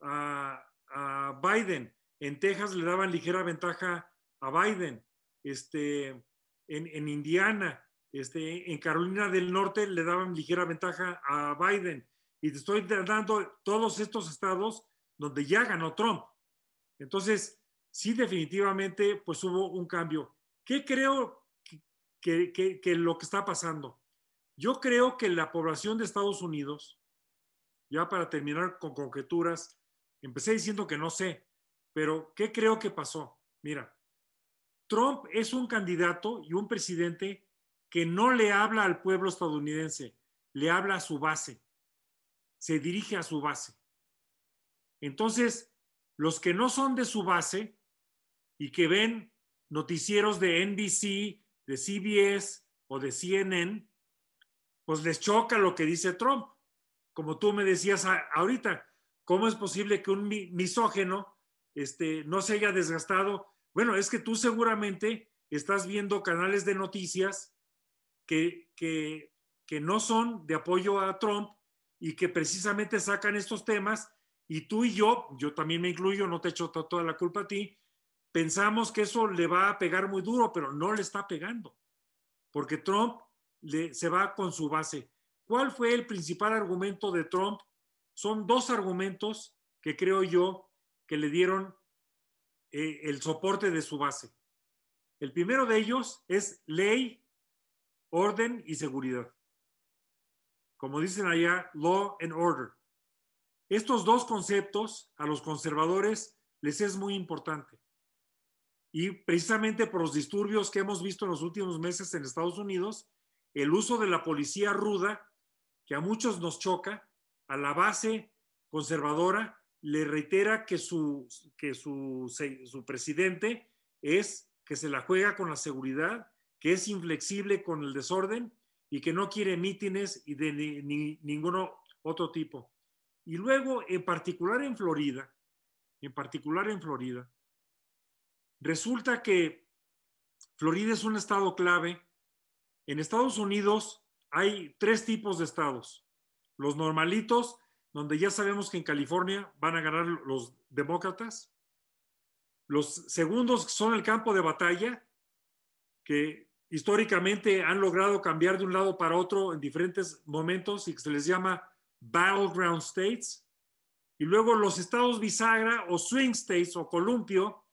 a, Biden. En Texas le daban ligera ventaja a Biden. Este, en, en Indiana, este, en Carolina del Norte le daban ligera ventaja a Biden. Y te estoy dando todos estos estados donde ya ganó Trump. Entonces, sí, definitivamente, pues hubo un cambio. ¿Qué creo que, lo que está pasando? Yo creo que la población de Estados Unidos, ya para terminar con conjeturas, empecé diciendo que no sé, pero ¿qué creo que pasó? Mira, Trump es un candidato y un presidente que no le habla al pueblo estadounidense, le habla a su base, se dirige a su base. Entonces, los que no son de su base y que ven noticieros de NBC, de CBS o de CNN, pues les choca lo que dice Trump. Como tú me decías ahorita, ¿cómo es posible que un misógeno este, no se haya desgastado? Bueno, es que tú seguramente estás viendo canales de noticias que, que, que no son de apoyo a Trump y que precisamente sacan estos temas y tú y yo, yo también me incluyo, no te echo toda la culpa a ti, pensamos que eso le va a pegar muy duro, pero no le está pegando, porque Trump se va con su base. ¿Cuál fue el principal argumento de Trump? Son dos argumentos que creo yo que le dieron eh, el soporte de su base. El primero de ellos es ley orden y seguridad. Como dicen allá, law and order. Estos dos conceptos a los conservadores les es muy importante. Y precisamente por los disturbios que hemos visto en los últimos meses en Estados Unidos, el uso de la policía ruda, que a muchos nos choca, a la base conservadora le reitera que su, que su, su presidente es que se la juega con la seguridad que es inflexible con el desorden y que no quiere mítines y de ni, ningún otro tipo. Y luego, en particular en Florida, en particular en Florida, resulta que Florida es un estado clave. En Estados Unidos hay tres tipos de estados. Los normalitos, donde ya sabemos que en California van a ganar los demócratas. Los segundos son el campo de batalla, que históricamente han logrado cambiar de un lado para otro en diferentes momentos y que se les llama battleground states. Y luego los estados bisagra o swing states o columpio,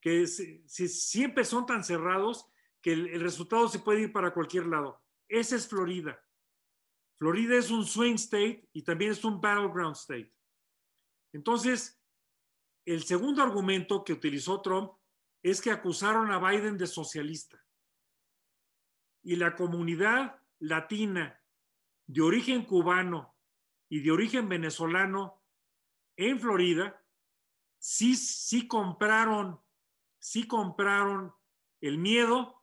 que siempre son tan cerrados que el, el resultado se puede ir para cualquier lado. Ese es Florida. Florida es un swing state y también es un battleground state. Entonces, el segundo argumento que utilizó Trump es que acusaron a Biden de socialista y la comunidad latina de origen cubano y de origen venezolano en Florida sí, sí compraron, sí compraron el miedo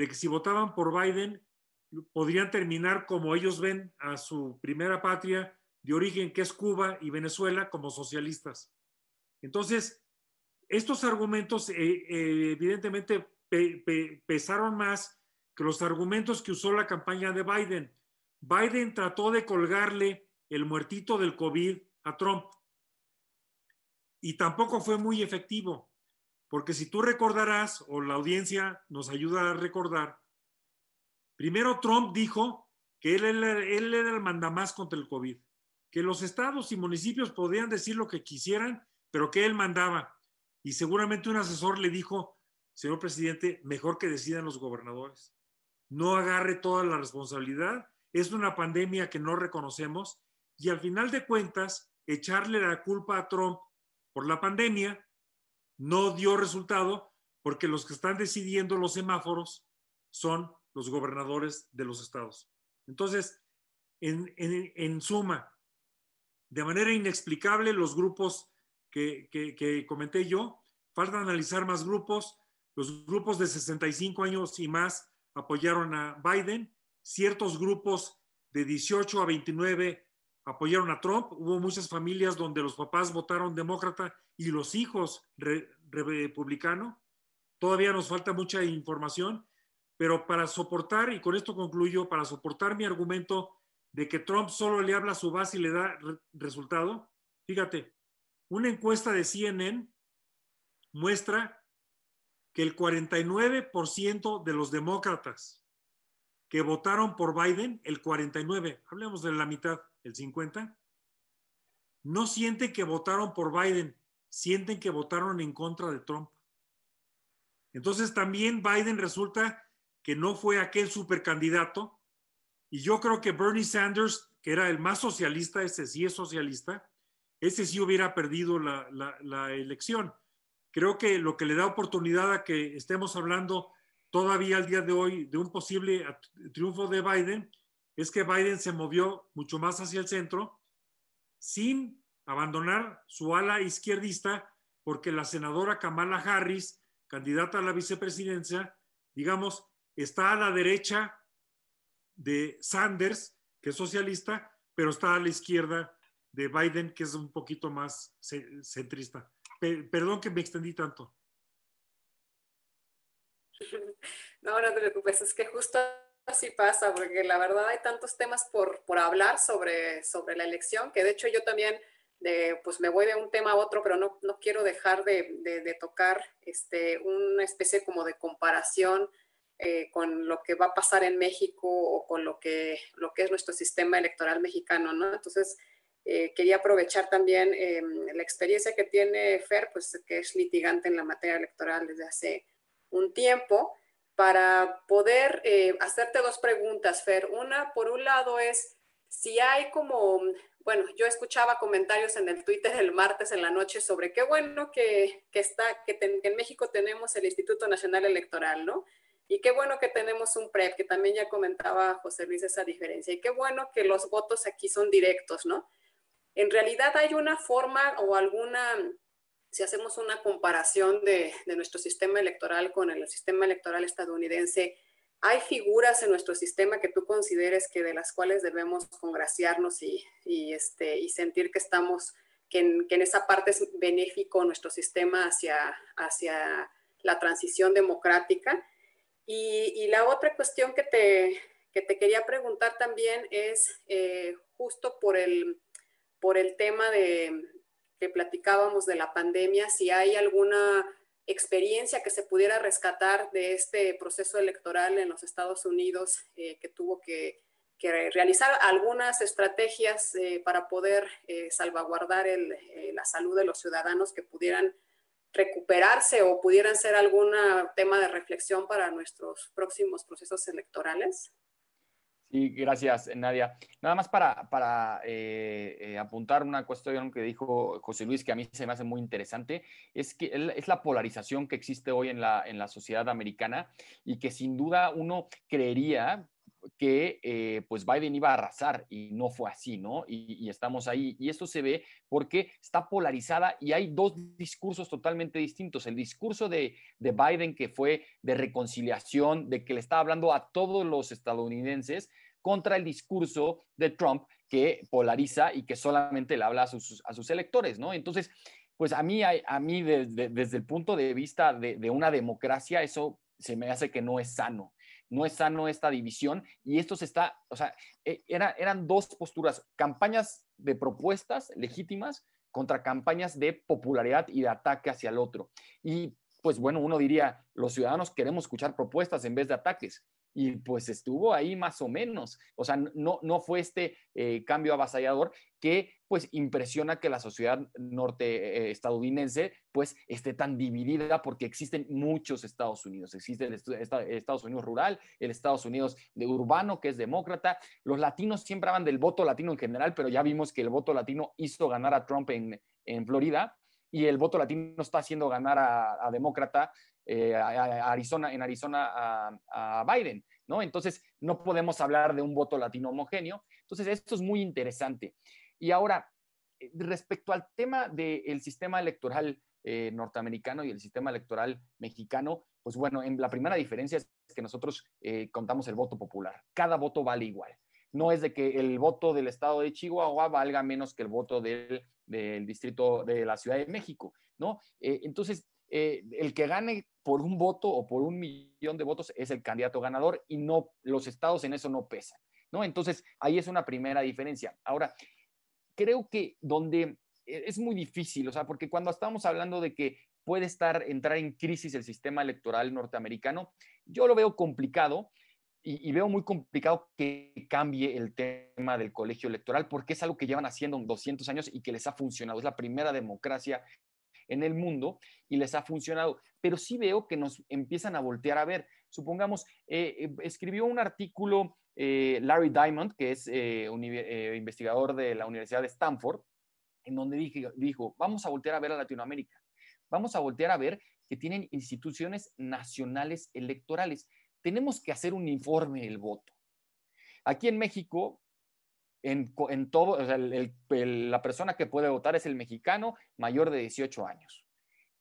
de que si votaban por Biden podrían terminar como ellos ven a su primera patria de origen, que es Cuba y Venezuela, como socialistas. Entonces, estos argumentos eh, eh, evidentemente pesaron más los argumentos que usó la campaña de Biden. Biden trató de colgarle el muertito del COVID a Trump y tampoco fue muy efectivo, porque si tú recordarás, o la audiencia nos ayuda a recordar, primero Trump dijo que él, él, era el mandamás contra el COVID. que los estados y municipios podían decir lo que quisieran, pero que él mandaba. Y seguramente un asesor le dijo, señor presidente, mejor que decidan los gobernadores. No agarre toda la responsabilidad. Es una pandemia que no reconocemos y al final de cuentas, echarle la culpa a Trump por la pandemia no dio resultado porque los que están decidiendo los semáforos son los gobernadores de los estados. Entonces, en, suma, de manera inexplicable, los grupos que, que, comenté yo, falta analizar más grupos, los grupos de 65 años y más apoyaron a Biden, ciertos grupos de 18 a 29 apoyaron a Trump, hubo muchas familias donde los papás votaron demócrata y los hijos republicano, todavía nos falta mucha información, pero para soportar, y con esto concluyo, para soportar mi argumento de que Trump solo le habla a su base y le da resultado, fíjate, una encuesta de CNN muestra que el 49% de los demócratas que votaron por Biden, el 49, hablemos de la mitad, el 50, no sienten que votaron por Biden, sienten que votaron en contra de Trump. Entonces también Biden resulta que no fue aquel supercandidato. Y yo creo que Bernie Sanders, que era el más socialista, ese sí es socialista, ese sí hubiera perdido la, la, elección. Creo que lo que le da oportunidad a que estemos hablando todavía al día de hoy de un posible triunfo de Biden es que Biden se movió mucho más hacia el centro sin abandonar su ala izquierdista porque la senadora Kamala Harris, candidata a la vicepresidencia, digamos, está a la derecha de Sanders, que es socialista, pero está a la izquierda de Biden, que es un poquito más centrista. Perdón que me extendí tanto. No, no te preocupes, es que justo así pasa, porque la verdad hay tantos temas por, por hablar sobre, sobre la elección, que de hecho yo también pues me voy de un tema a otro, pero no, no quiero dejar de, de, tocar este, una especie como de comparación eh, con lo que va a pasar en México o con lo que, lo que es nuestro sistema electoral mexicano, ¿no? Entonces, eh, quería aprovechar también eh, la experiencia que tiene Fer, pues que es litigante en la materia electoral desde hace un tiempo, para poder hacerte dos preguntas, Fer. Una, por un lado, es si hay como, bueno, yo escuchaba comentarios en el Twitter el martes en la noche sobre qué bueno que, que está, que, en México tenemos el Instituto Nacional Electoral, ¿no? Y qué bueno que tenemos un PREP, que también ya comentaba José Luis esa diferencia. Y qué bueno que los votos aquí son directos, ¿no? En realidad hay una forma o alguna, si hacemos una comparación de, de nuestro sistema electoral con el sistema electoral estadounidense, hay figuras en nuestro sistema que tú consideres que de las cuales debemos congraciarnos y, este, y sentir que estamos, que en, que en, esa parte es benéfico nuestro sistema hacia, hacia la transición democrática. Y, la otra cuestión que te, que te, quería preguntar también es eh, justo por el, por el tema de que platicábamos de la pandemia, si hay alguna experiencia que se pudiera rescatar de este proceso electoral en los Estados Unidos eh, que tuvo que, que, realizar algunas estrategias eh, para poder salvaguardar el, la salud de los ciudadanos que pudieran recuperarse o pudieran ser algún tema de reflexión para nuestros próximos procesos electorales? Sí, gracias, Nadia. Nada más para, para eh, eh, apuntar una cuestión que dijo José Luis, que a mí se me hace muy interesante, es que es la polarización que existe hoy en la, en la sociedad americana y que sin duda uno creería que eh, pues Biden iba a arrasar y no fue así, ¿no? Y, estamos ahí. Y esto se ve porque está polarizada y hay dos discursos totalmente distintos. El discurso de, de Biden que fue de reconciliación, de que le está hablando a todos los estadounidenses, contra el discurso de Trump que polariza y que solamente le habla a sus, a sus electores, ¿no? Entonces, pues a mí, a, mí desde, el punto de vista de, de una democracia, eso se me hace que no es sano no es sano esta división y esto se está, o sea, e, era, eran dos posturas, campañas de propuestas legítimas contra campañas de popularidad y de ataque hacia el otro. Y pues bueno, uno diría, los ciudadanos queremos escuchar propuestas en vez de ataques, y pues estuvo ahí más o menos. O sea, no, no fue este eh, cambio avasallador que pues impresiona que la sociedad norte estadounidense pues esté tan dividida porque existen muchos Estados Unidos. Existe el Estados Unidos rural, el Estados Unidos de urbano que es demócrata. Los latinos siempre hablan del voto latino en general, pero ya vimos que el voto latino hizo ganar a Trump en, en Florida y el voto latino está haciendo ganar a, a demócrata eh, Arizona, en Arizona a, Biden, ¿no? Entonces, no podemos hablar de un voto latino homogéneo. Entonces, esto es muy interesante. Y ahora, eh, respecto al tema del sistema electoral eh, norteamericano y el sistema electoral mexicano, pues bueno, en la primera diferencia es que nosotros contamos el voto popular. Cada voto vale igual. No es de que el voto del estado de Chihuahua valga menos que el voto del, del distrito de la Ciudad de México, ¿no? entonces, eh, el que gane por un voto o por un millón de votos es el candidato ganador y no los estados en eso no pesan, ¿no? Entonces, ahí es una primera diferencia. Ahora, creo que donde e, es muy difícil, o sea, porque cuando estamos hablando de que puede estar, entrar en crisis el sistema electoral norteamericano, yo lo veo complicado y, y, veo muy complicado que cambie el tema del colegio electoral porque es algo que llevan haciendo 200 años y que les ha funcionado. Es la primera democracia en el mundo y les ha funcionado. Pero sí veo que nos empiezan a voltear a ver. Supongamos, eh, eh, escribió un artículo eh, Larry Diamond, que es investigador de la Universidad de Stanford, en donde dijo, vamos a voltear a ver a Latinoamérica. Vamos a voltear a ver que tienen instituciones nacionales electorales. Tenemos que hacer un informe del voto. Aquí en México en, todo, o sea, la persona que puede votar es el mexicano mayor de 18 años.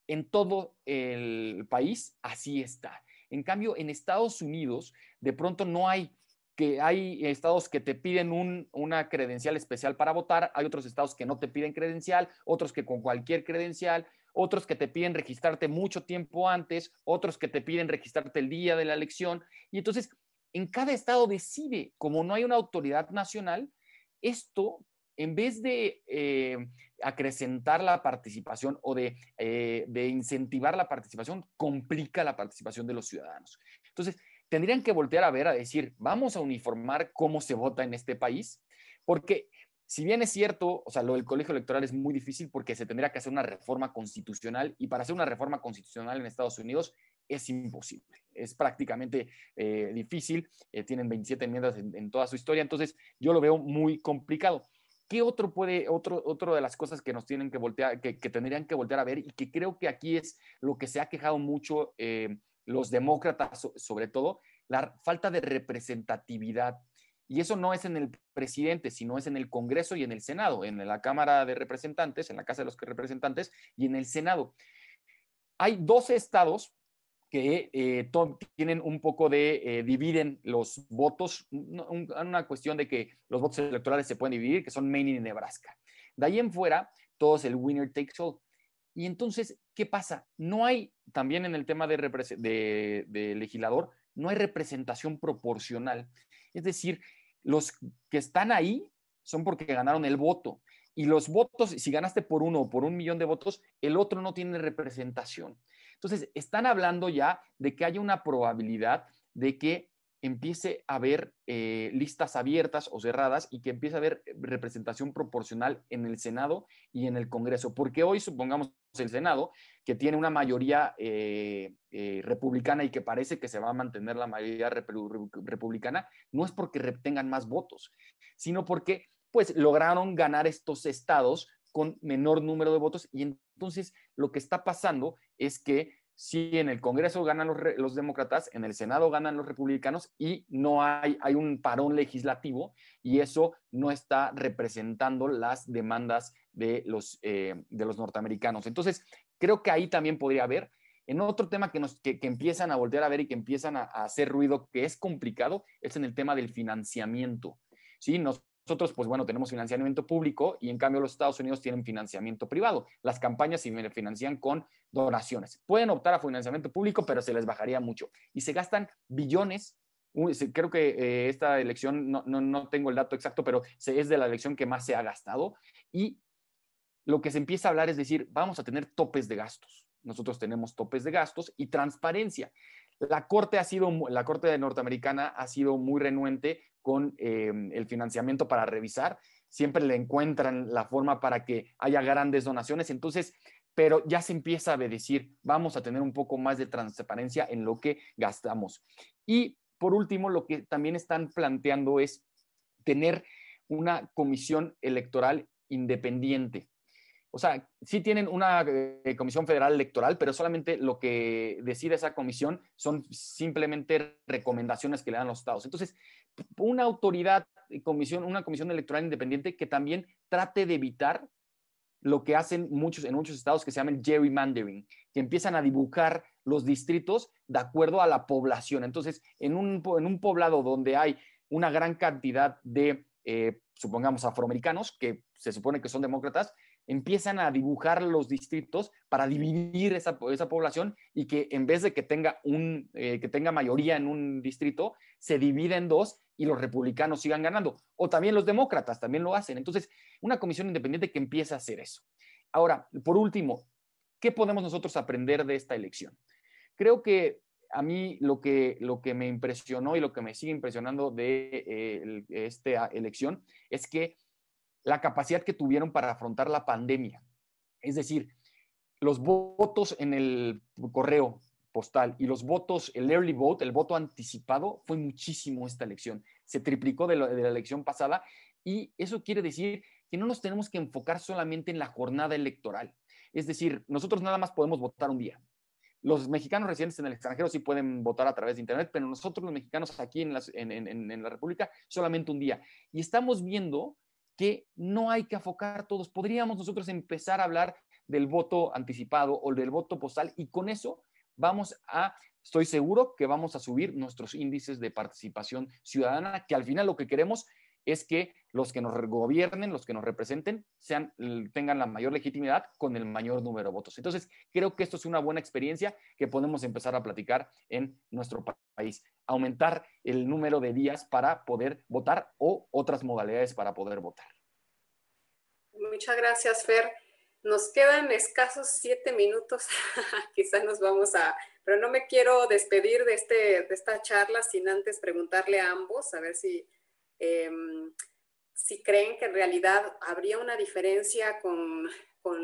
En todo el país así está. En cambio, en Estados Unidos, de pronto no hay que hay estados que te piden una credencial especial para votar, hay otros estados que no te piden credencial, otros que con cualquier credencial, otros que te piden registrarte mucho tiempo antes, otros que te piden registrarte el día de la elección. Y entonces, en cada estado decide, como no hay una autoridad nacional, esto, en vez de eh, acrecentar la participación o de, eh, de incentivar la participación, complica la participación de los ciudadanos. Entonces, tendrían que voltear a ver, a decir, vamos a uniformar cómo se vota en este país, porque si bien es cierto, o sea, lo del colegio electoral es muy difícil porque se tendría que hacer una reforma constitucional y para hacer una reforma constitucional en Estados Unidos es imposible, es prácticamente eh, difícil, eh, tienen 27 enmiendas en, toda su historia, entonces yo lo veo muy complicado. ¿Qué otro puede, otro, otro de las cosas que nos tienen que voltear, que, tendrían que voltear a ver y que creo que aquí es lo que se ha quejado mucho eh, los demócratas sobre todo, la falta de representatividad y eso no es en el presidente, sino es en el Congreso y en el Senado, en la Cámara de Representantes, en la Casa de los Representantes y en el Senado. Hay dos estados que eh, tienen un poco de, eh, dividen los votos, una cuestión de que los votos electorales se pueden dividir, que son Maine y Nebraska. De ahí en fuera, todo es el winner takes all. Y entonces, ¿qué pasa? No hay, también en el tema de, de legislador, no hay representación proporcional. Es decir, los que están ahí son porque ganaron el voto. Y los votos, si ganaste por uno o por un millón de votos, el otro no tiene representación. Entonces, están hablando ya de que haya una probabilidad de que empiece a haber eh, listas abiertas o cerradas y que empiece a haber representación proporcional en el Senado y en el Congreso. Porque hoy, supongamos, el Senado, que tiene una mayoría eh, eh, republicana y que parece que se va a mantener la mayoría republicana, no es porque tengan más votos, sino porque pues lograron ganar estos estados con menor número de votos y entonces lo que está pasando es que si en el Congreso ganan los, demócratas, en el Senado ganan los republicanos y no hay, hay un parón legislativo y eso no está representando las demandas de los, eh, de los norteamericanos. Entonces, creo que ahí también podría haber. En otro tema que, nos, que, empiezan a voltear a ver y que empiezan a, a, hacer ruido, que es complicado, es en el tema del financiamiento. ¿sí? Nos, nosotros, pues bueno, tenemos financiamiento público y en cambio los Estados Unidos tienen financiamiento privado. Las campañas se financian con donaciones. Pueden optar a financiamiento público, pero se les bajaría mucho. Y se gastan billones. Creo que eh, esta elección, no, no, no, tengo el dato exacto, pero es de la elección que más se ha gastado. Y lo que se empieza a hablar es decir, vamos a tener topes de gastos. Nosotros tenemos topes de gastos y transparencia. La Corte ha sido, la Corte norteamericana ha sido muy renuente con eh, el financiamiento para revisar. Siempre le encuentran la forma para que haya grandes donaciones. Entonces, pero ya se empieza a decir, vamos a tener un poco más de transparencia en lo que gastamos. Y por último, lo que también están planteando es tener una comisión electoral independiente. O sea, sí tienen una eh, comisión federal electoral, pero solamente lo que decide esa comisión son simplemente recomendaciones que le dan los estados. Entonces, una autoridad, comisión, una comisión electoral independiente que también trate de evitar lo que hacen muchos en muchos estados que se llama el gerrymandering, que empiezan a dibujar los distritos de acuerdo a la población. Entonces, en un, en un poblado donde hay una gran cantidad de, eh, supongamos, afroamericanos, que se supone que son demócratas, empiezan a dibujar los distritos para dividir esa, esa población y que en vez de que tenga, un, eh, que tenga mayoría en un distrito, se divide en dos y los republicanos sigan ganando. O también los demócratas también lo hacen. Entonces, una comisión independiente que empieza a hacer eso. Ahora, por último, ¿qué podemos nosotros aprender de esta elección? Creo que a mí lo que, lo que me impresionó y lo que me sigue impresionando de eh, esta elección es que la capacidad que tuvieron para afrontar la pandemia. Es decir, los votos en el correo postal y los votos, el early vote, el voto anticipado, fue muchísimo esta elección. Se triplicó de, de la elección pasada y eso quiere decir que no nos tenemos que enfocar solamente en la jornada electoral. Es decir, nosotros nada más podemos votar un día. Los mexicanos residentes en el extranjero sí pueden votar a través de Internet, pero nosotros los mexicanos aquí en, en la República solamente un día. Y estamos viendo que no hay que afocar todos. Podríamos nosotros empezar a hablar del voto anticipado o del voto postal y con eso vamos a, estoy seguro que vamos a subir nuestros índices de participación ciudadana, que al final lo que queremos es que los que nos gobiernen, los que nos representen, sean, tengan la mayor legitimidad con el mayor número de votos. Entonces, creo que esto es una buena experiencia que podemos empezar a platicar en nuestro país. Aumentar el número de días para poder votar o otras modalidades para poder votar. Muchas gracias, Fer. Nos quedan escasos siete minutos, <laughs> quizás nos vamos a, pero no me quiero despedir de, este, de esta charla sin antes preguntarle a ambos, a ver si Em, si creen que en realidad habría una diferencia con, con,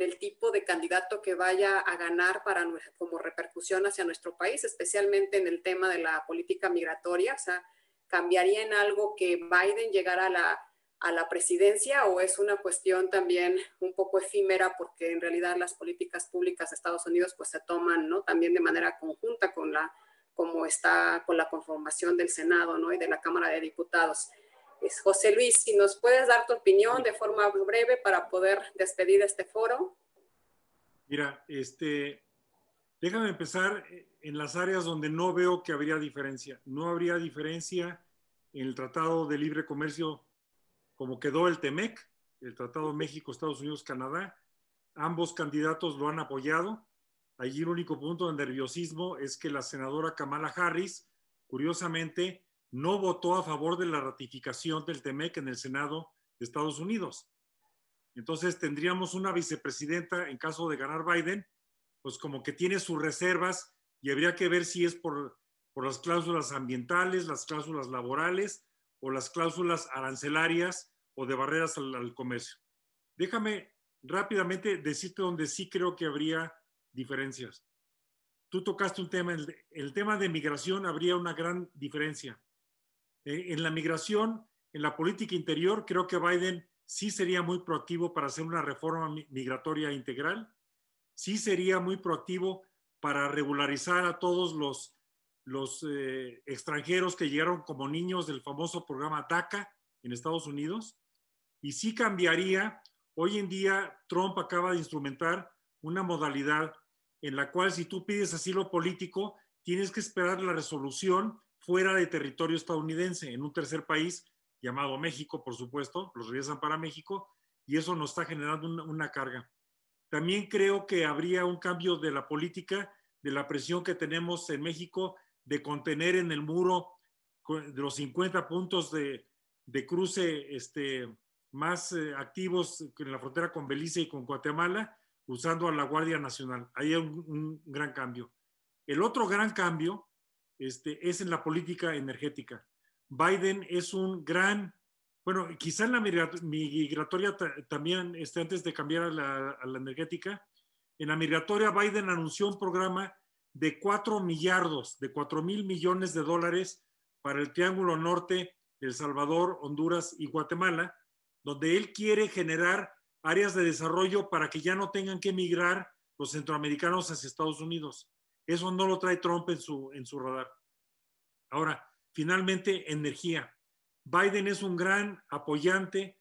el tipo de candidato que vaya a ganar para como repercusión hacia nuestro país, especialmente en el tema de la política migratoria, o sea, ¿cambiaría en algo que Biden llegara a la, a la presidencia o es una cuestión también un poco efímera porque en realidad las políticas públicas de Estados Unidos pues se toman, ¿no? También de manera conjunta con la como está con la conformación del Senado ¿no? y de la Cámara de Diputados. Es José Luis, si nos puedes dar tu opinión de forma breve para poder despedir este foro. Mira, este, déjame empezar en las áreas donde no veo que habría diferencia. No habría diferencia en el Tratado de Libre Comercio como quedó el TEMEC, el Tratado México, Estados Unidos, Canadá. Ambos candidatos lo han apoyado. Allí el único punto de nerviosismo es que la senadora Kamala Harris, curiosamente, no votó a favor de la ratificación del TEMEC en el Senado de Estados Unidos. Entonces tendríamos una vicepresidenta en caso de ganar Biden, pues como que tiene sus reservas y habría que ver si es por, por las cláusulas ambientales, las cláusulas laborales o las cláusulas arancelarias o de barreras al, al comercio. Déjame rápidamente decirte donde sí creo que habría diferencias. Tú tocaste un tema, el, tema de migración habría una gran diferencia. Eh, en la migración, en la política interior, creo que Biden sí sería muy proactivo para hacer una reforma migratoria integral, sí sería muy proactivo para regularizar a todos los, los eh, extranjeros que llegaron como niños del famoso programa DACA en Estados Unidos, y sí cambiaría. Hoy en día, Trump acaba de instrumentar una modalidad en la cual si tú pides asilo político, tienes que esperar la resolución fuera de territorio estadounidense, en un tercer país llamado México, por supuesto, los regresan para México y eso nos está generando una, carga. También creo que habría un cambio de la política, de la presión que tenemos en México de contener en el muro de los 50 puntos de, cruce este, más eh, activos en la frontera con Belice y con Guatemala, usando a la Guardia Nacional. Hay un, gran cambio. El otro gran cambio este, es en la política energética. Biden es un gran, bueno, quizá en la migratoria también, este, antes de cambiar a la, a la energética, en la migratoria Biden anunció un programa de 4 millardos, de 4 mil millones de dólares para el Triángulo Norte, El Salvador, Honduras y Guatemala, donde él quiere generar áreas de desarrollo para que ya no tengan que emigrar los centroamericanos hacia Estados Unidos. Eso no lo trae Trump en su, en su radar. Ahora, finalmente, energía. Biden es un gran apoyante,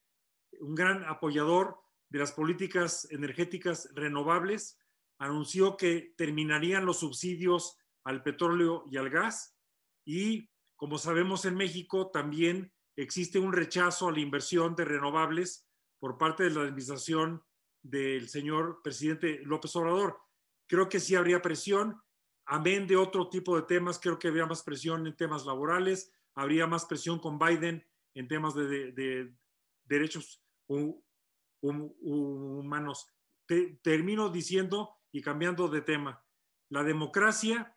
un gran apoyador de las políticas energéticas renovables. Anunció que terminarían los subsidios al petróleo y al gas. Y como sabemos en México, también existe un rechazo a la inversión de renovables por parte de la administración del señor presidente López Obrador. Creo que sí habría presión, amén de otro tipo de temas, creo que habría más presión en temas laborales, habría más presión con Biden en temas de, derechos humanos. termino diciendo y cambiando de tema, la democracia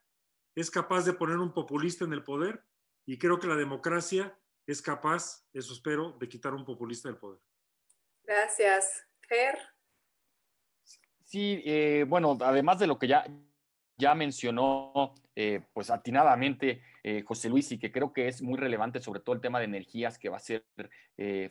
es capaz de poner un populista en el poder y creo que la democracia es capaz, eso espero, de quitar un populista del poder. Gracias. Fer. Sí, eh, bueno, además de lo que ya, ya mencionó, eh, pues atinadamente eh, José Luis, y que creo que es muy relevante, sobre todo el tema de energías, que va a ser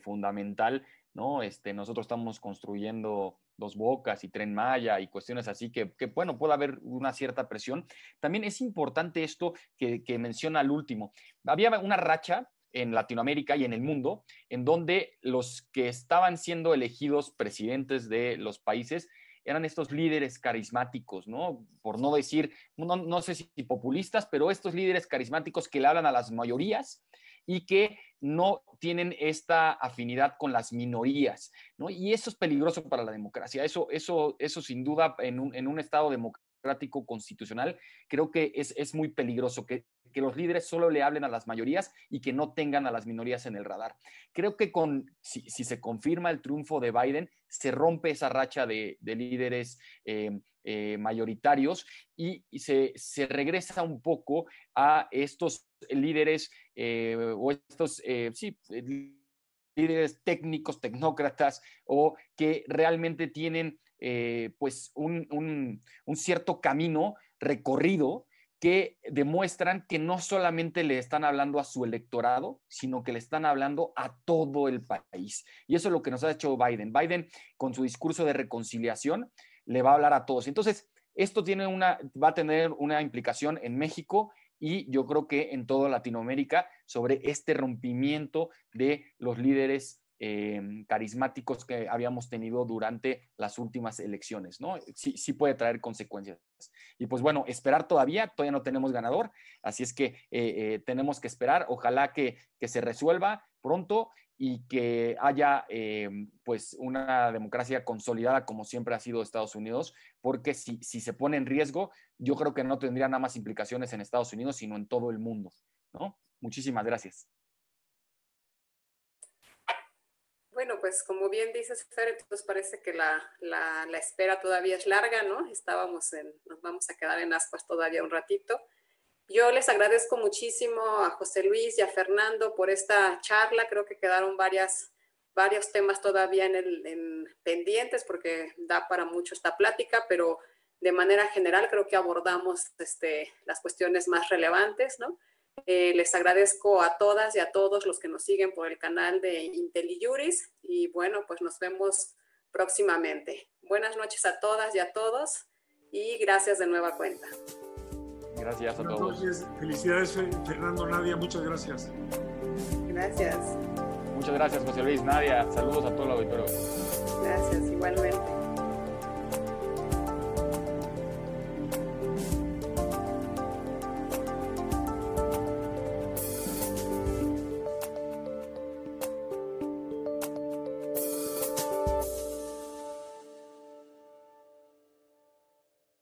fundamental, ¿no? Este, nosotros estamos construyendo Dos Bocas y Tren Maya y cuestiones así que, que, bueno, puede haber una cierta presión. También es importante esto que, que menciona al último. Había una racha en Latinoamérica y en el mundo, en donde los que estaban siendo elegidos presidentes de los países eran estos líderes carismáticos, ¿no? Por no decir, no, no sé si populistas, pero estos líderes carismáticos que le hablan a las mayorías y que no tienen esta afinidad con las minorías, ¿no? Y eso es peligroso para la democracia. Eso, eso, eso sin duda en un, en un Estado democrático democrático constitucional, creo que es, es muy peligroso que, que, los líderes solo le hablen a las mayorías y que no tengan a las minorías en el radar. Creo que con, si, si se confirma el triunfo de Biden, se rompe esa racha de, de líderes eh, eh, mayoritarios y, se, se, regresa un poco a estos líderes eh, o estos, sí, líderes técnicos, tecnócratas o que realmente tienen eh, pues un, un, cierto camino recorrido que demuestran que no solamente le están hablando a su electorado, sino que le están hablando a todo el país. Y eso es lo que nos ha hecho Biden. Biden, con su discurso de reconciliación, le va a hablar a todos. Entonces, esto tiene una, va a tener una implicación en México y yo creo que en toda Latinoamérica sobre este rompimiento de los líderes Em, carismáticos que habíamos tenido durante las últimas elecciones, ¿no? Sí, sí puede traer consecuencias. Y pues bueno, esperar todavía, todavía no tenemos ganador, así es que eh, eh, tenemos que esperar, ojalá que, que, se resuelva pronto y que haya em, pues una democracia consolidada como siempre ha sido Estados Unidos, porque si, si se pone en riesgo, yo creo que no tendría nada más implicaciones en Estados Unidos, sino en todo el mundo, ¿no? Muchísimas gracias. Bueno, pues como bien dices, Fer, entonces parece que la, la, espera todavía es larga, ¿no? Estábamos en, nos vamos a quedar en ascuas todavía un ratito. Yo les agradezco muchísimo a José Luis y a Fernando por esta charla. Creo que quedaron varias, varios temas todavía en, en pendientes porque da para mucho esta plática, pero de manera general creo que abordamos este, las cuestiones más relevantes, ¿no? Eh, les agradezco a todas y a todos los que nos siguen por el canal de IntelliJuris y bueno, pues nos vemos próximamente. Buenas noches a todas y a todos y gracias de nueva cuenta. Gracias a todos. Felicidades Fernando, Nadia, muchas gracias. Gracias. Muchas gracias José Luis, Nadia. Saludos a todo el auditorio. Gracias, igualmente.